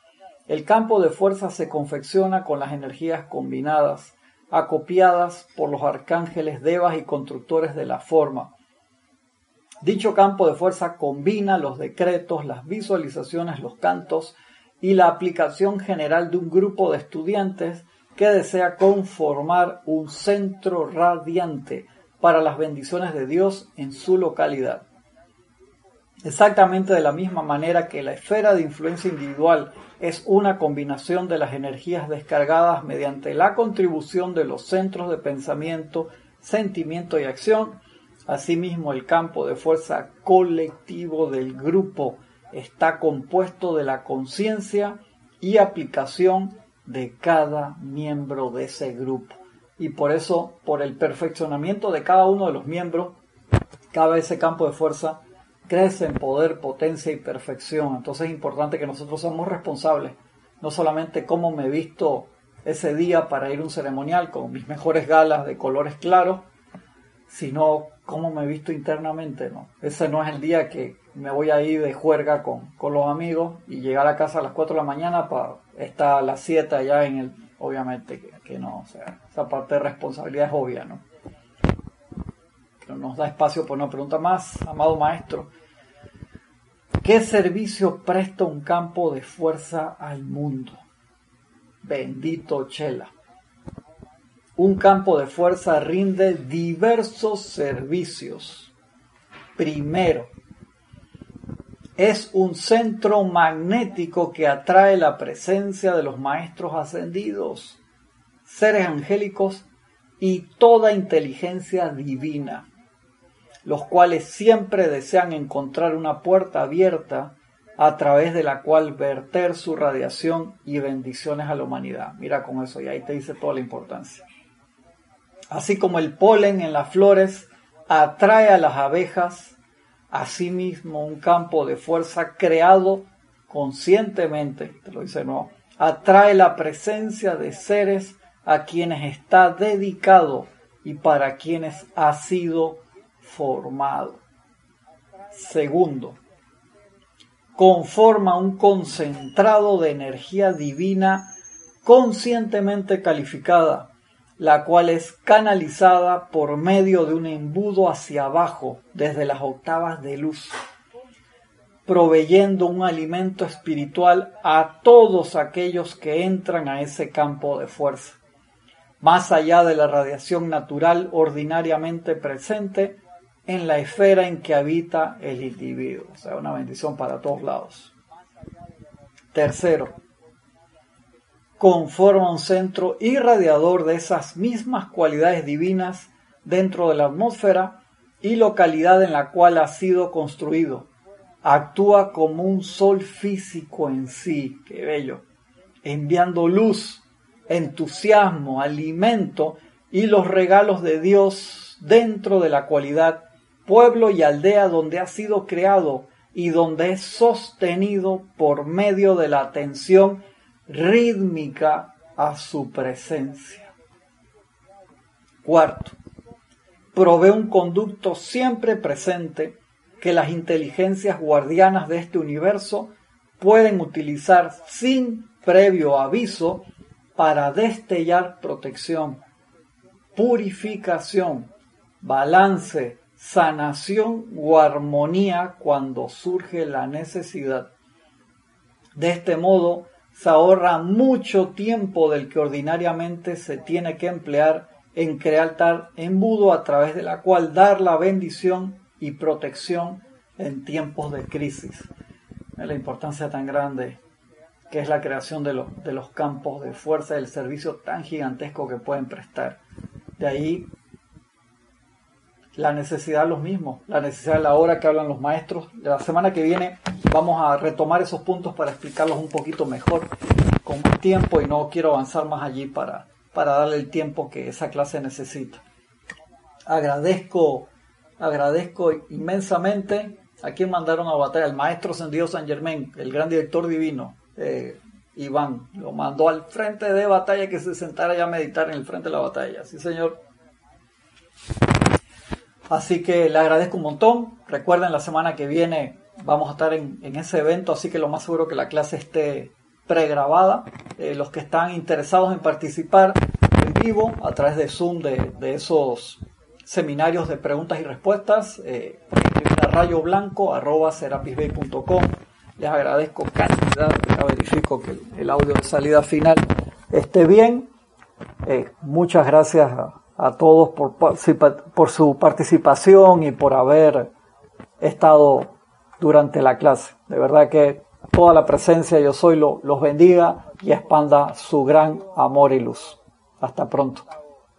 El campo de fuerza se confecciona con las energías combinadas, acopiadas por los arcángeles devas y constructores de la forma Dicho campo de fuerza combina los decretos, las visualizaciones, los cantos y la aplicación general de un grupo de estudiantes que desea conformar un centro radiante para las bendiciones de Dios en su localidad. Exactamente de la misma manera que la esfera de influencia individual es una combinación de las energías descargadas mediante la contribución de los centros de pensamiento, sentimiento y acción, Asimismo, el campo de fuerza colectivo del grupo está compuesto de la conciencia y aplicación de cada miembro de ese grupo. Y por eso, por el perfeccionamiento de cada uno de los miembros, cada ese campo de fuerza crece en poder, potencia y perfección. Entonces es importante que nosotros somos responsables, no solamente cómo me he visto ese día para ir a un ceremonial con mis mejores galas de colores claros, sino cómo me he visto internamente, ¿no? Ese no es el día que me voy a ir de juerga con, los amigos y llegar a casa a las 4 de la mañana para estar a las 7 allá en el... Obviamente que, no, o sea, esa parte de responsabilidad es obvia, ¿no? Pero nos da espacio por una pregunta más, amado maestro. ¿Qué servicio presta un campo de fuerza al mundo? Bendito Chela un campo de fuerza rinde diversos servicios. Primero, es un centro magnético que atrae la presencia de los maestros ascendidos, seres angélicos y toda inteligencia divina, los cuales siempre desean encontrar una puerta abierta a través de la cual verter su radiación y bendiciones a la humanidad. Mira con eso, y ahí te dice toda la importancia así como el polen en las flores atrae a las abejas, asimismo un campo de fuerza creado conscientemente, te lo dice no, atrae la presencia de seres a quienes está dedicado y para quienes ha sido formado. Segundo, conforma un concentrado de energía divina conscientemente calificada la cual es canalizada por medio de un embudo hacia abajo desde las octavas de luz, proveyendo un alimento espiritual a todos aquellos que entran a ese campo de fuerza, más allá de la radiación natural ordinariamente presente en la esfera en que habita el individuo. O sea, una bendición para todos lados. Tercero, conforma un centro irradiador de esas mismas cualidades divinas dentro de la atmósfera y localidad en la cual ha sido construido. Actúa como un sol físico en sí, qué bello, enviando luz, entusiasmo, alimento y los regalos de Dios dentro de la cualidad, pueblo y aldea donde ha sido creado y donde es sostenido por medio de la atención rítmica a su presencia. Cuarto, provee un conducto siempre presente que las inteligencias guardianas de este universo pueden utilizar sin previo aviso para destellar protección, purificación, balance, sanación o armonía cuando surge la necesidad. De este modo, se ahorra mucho tiempo del que ordinariamente se tiene que emplear en crear tal embudo a través de la cual dar la bendición y protección en tiempos de crisis. La importancia tan grande que es la creación de, de los campos de fuerza, el servicio tan gigantesco que pueden prestar. De ahí la necesidad de los mismos, la necesidad de la hora que hablan los maestros. La semana que viene vamos a retomar esos puntos para explicarlos un poquito mejor con más tiempo y no quiero avanzar más allí para, para darle el tiempo que esa clase necesita. Agradezco, agradezco inmensamente ¿A quién mandaron a batalla? El maestro Sendido San Germán, el gran director divino, eh, Iván. Lo mandó al frente de batalla que se sentara ya a meditar en el frente de la batalla. Sí, señor. Así que le agradezco un montón. Recuerden, la semana que viene vamos a estar en, ese evento, así que lo más seguro que la clase esté pregrabada. Eh, los que están interesados en participar en vivo a través de Zoom de, de seminarios de preguntas y respuestas, eh, a rayo blanco. Les agradezco cantidad, ya verifico que el audio de salida final esté bien. Eh, muchas gracias todos por, por su participación y por haber estado durante la clase. De verdad que toda la presencia yo soy los bendiga y expanda su gran amor y luz. Hasta pronto.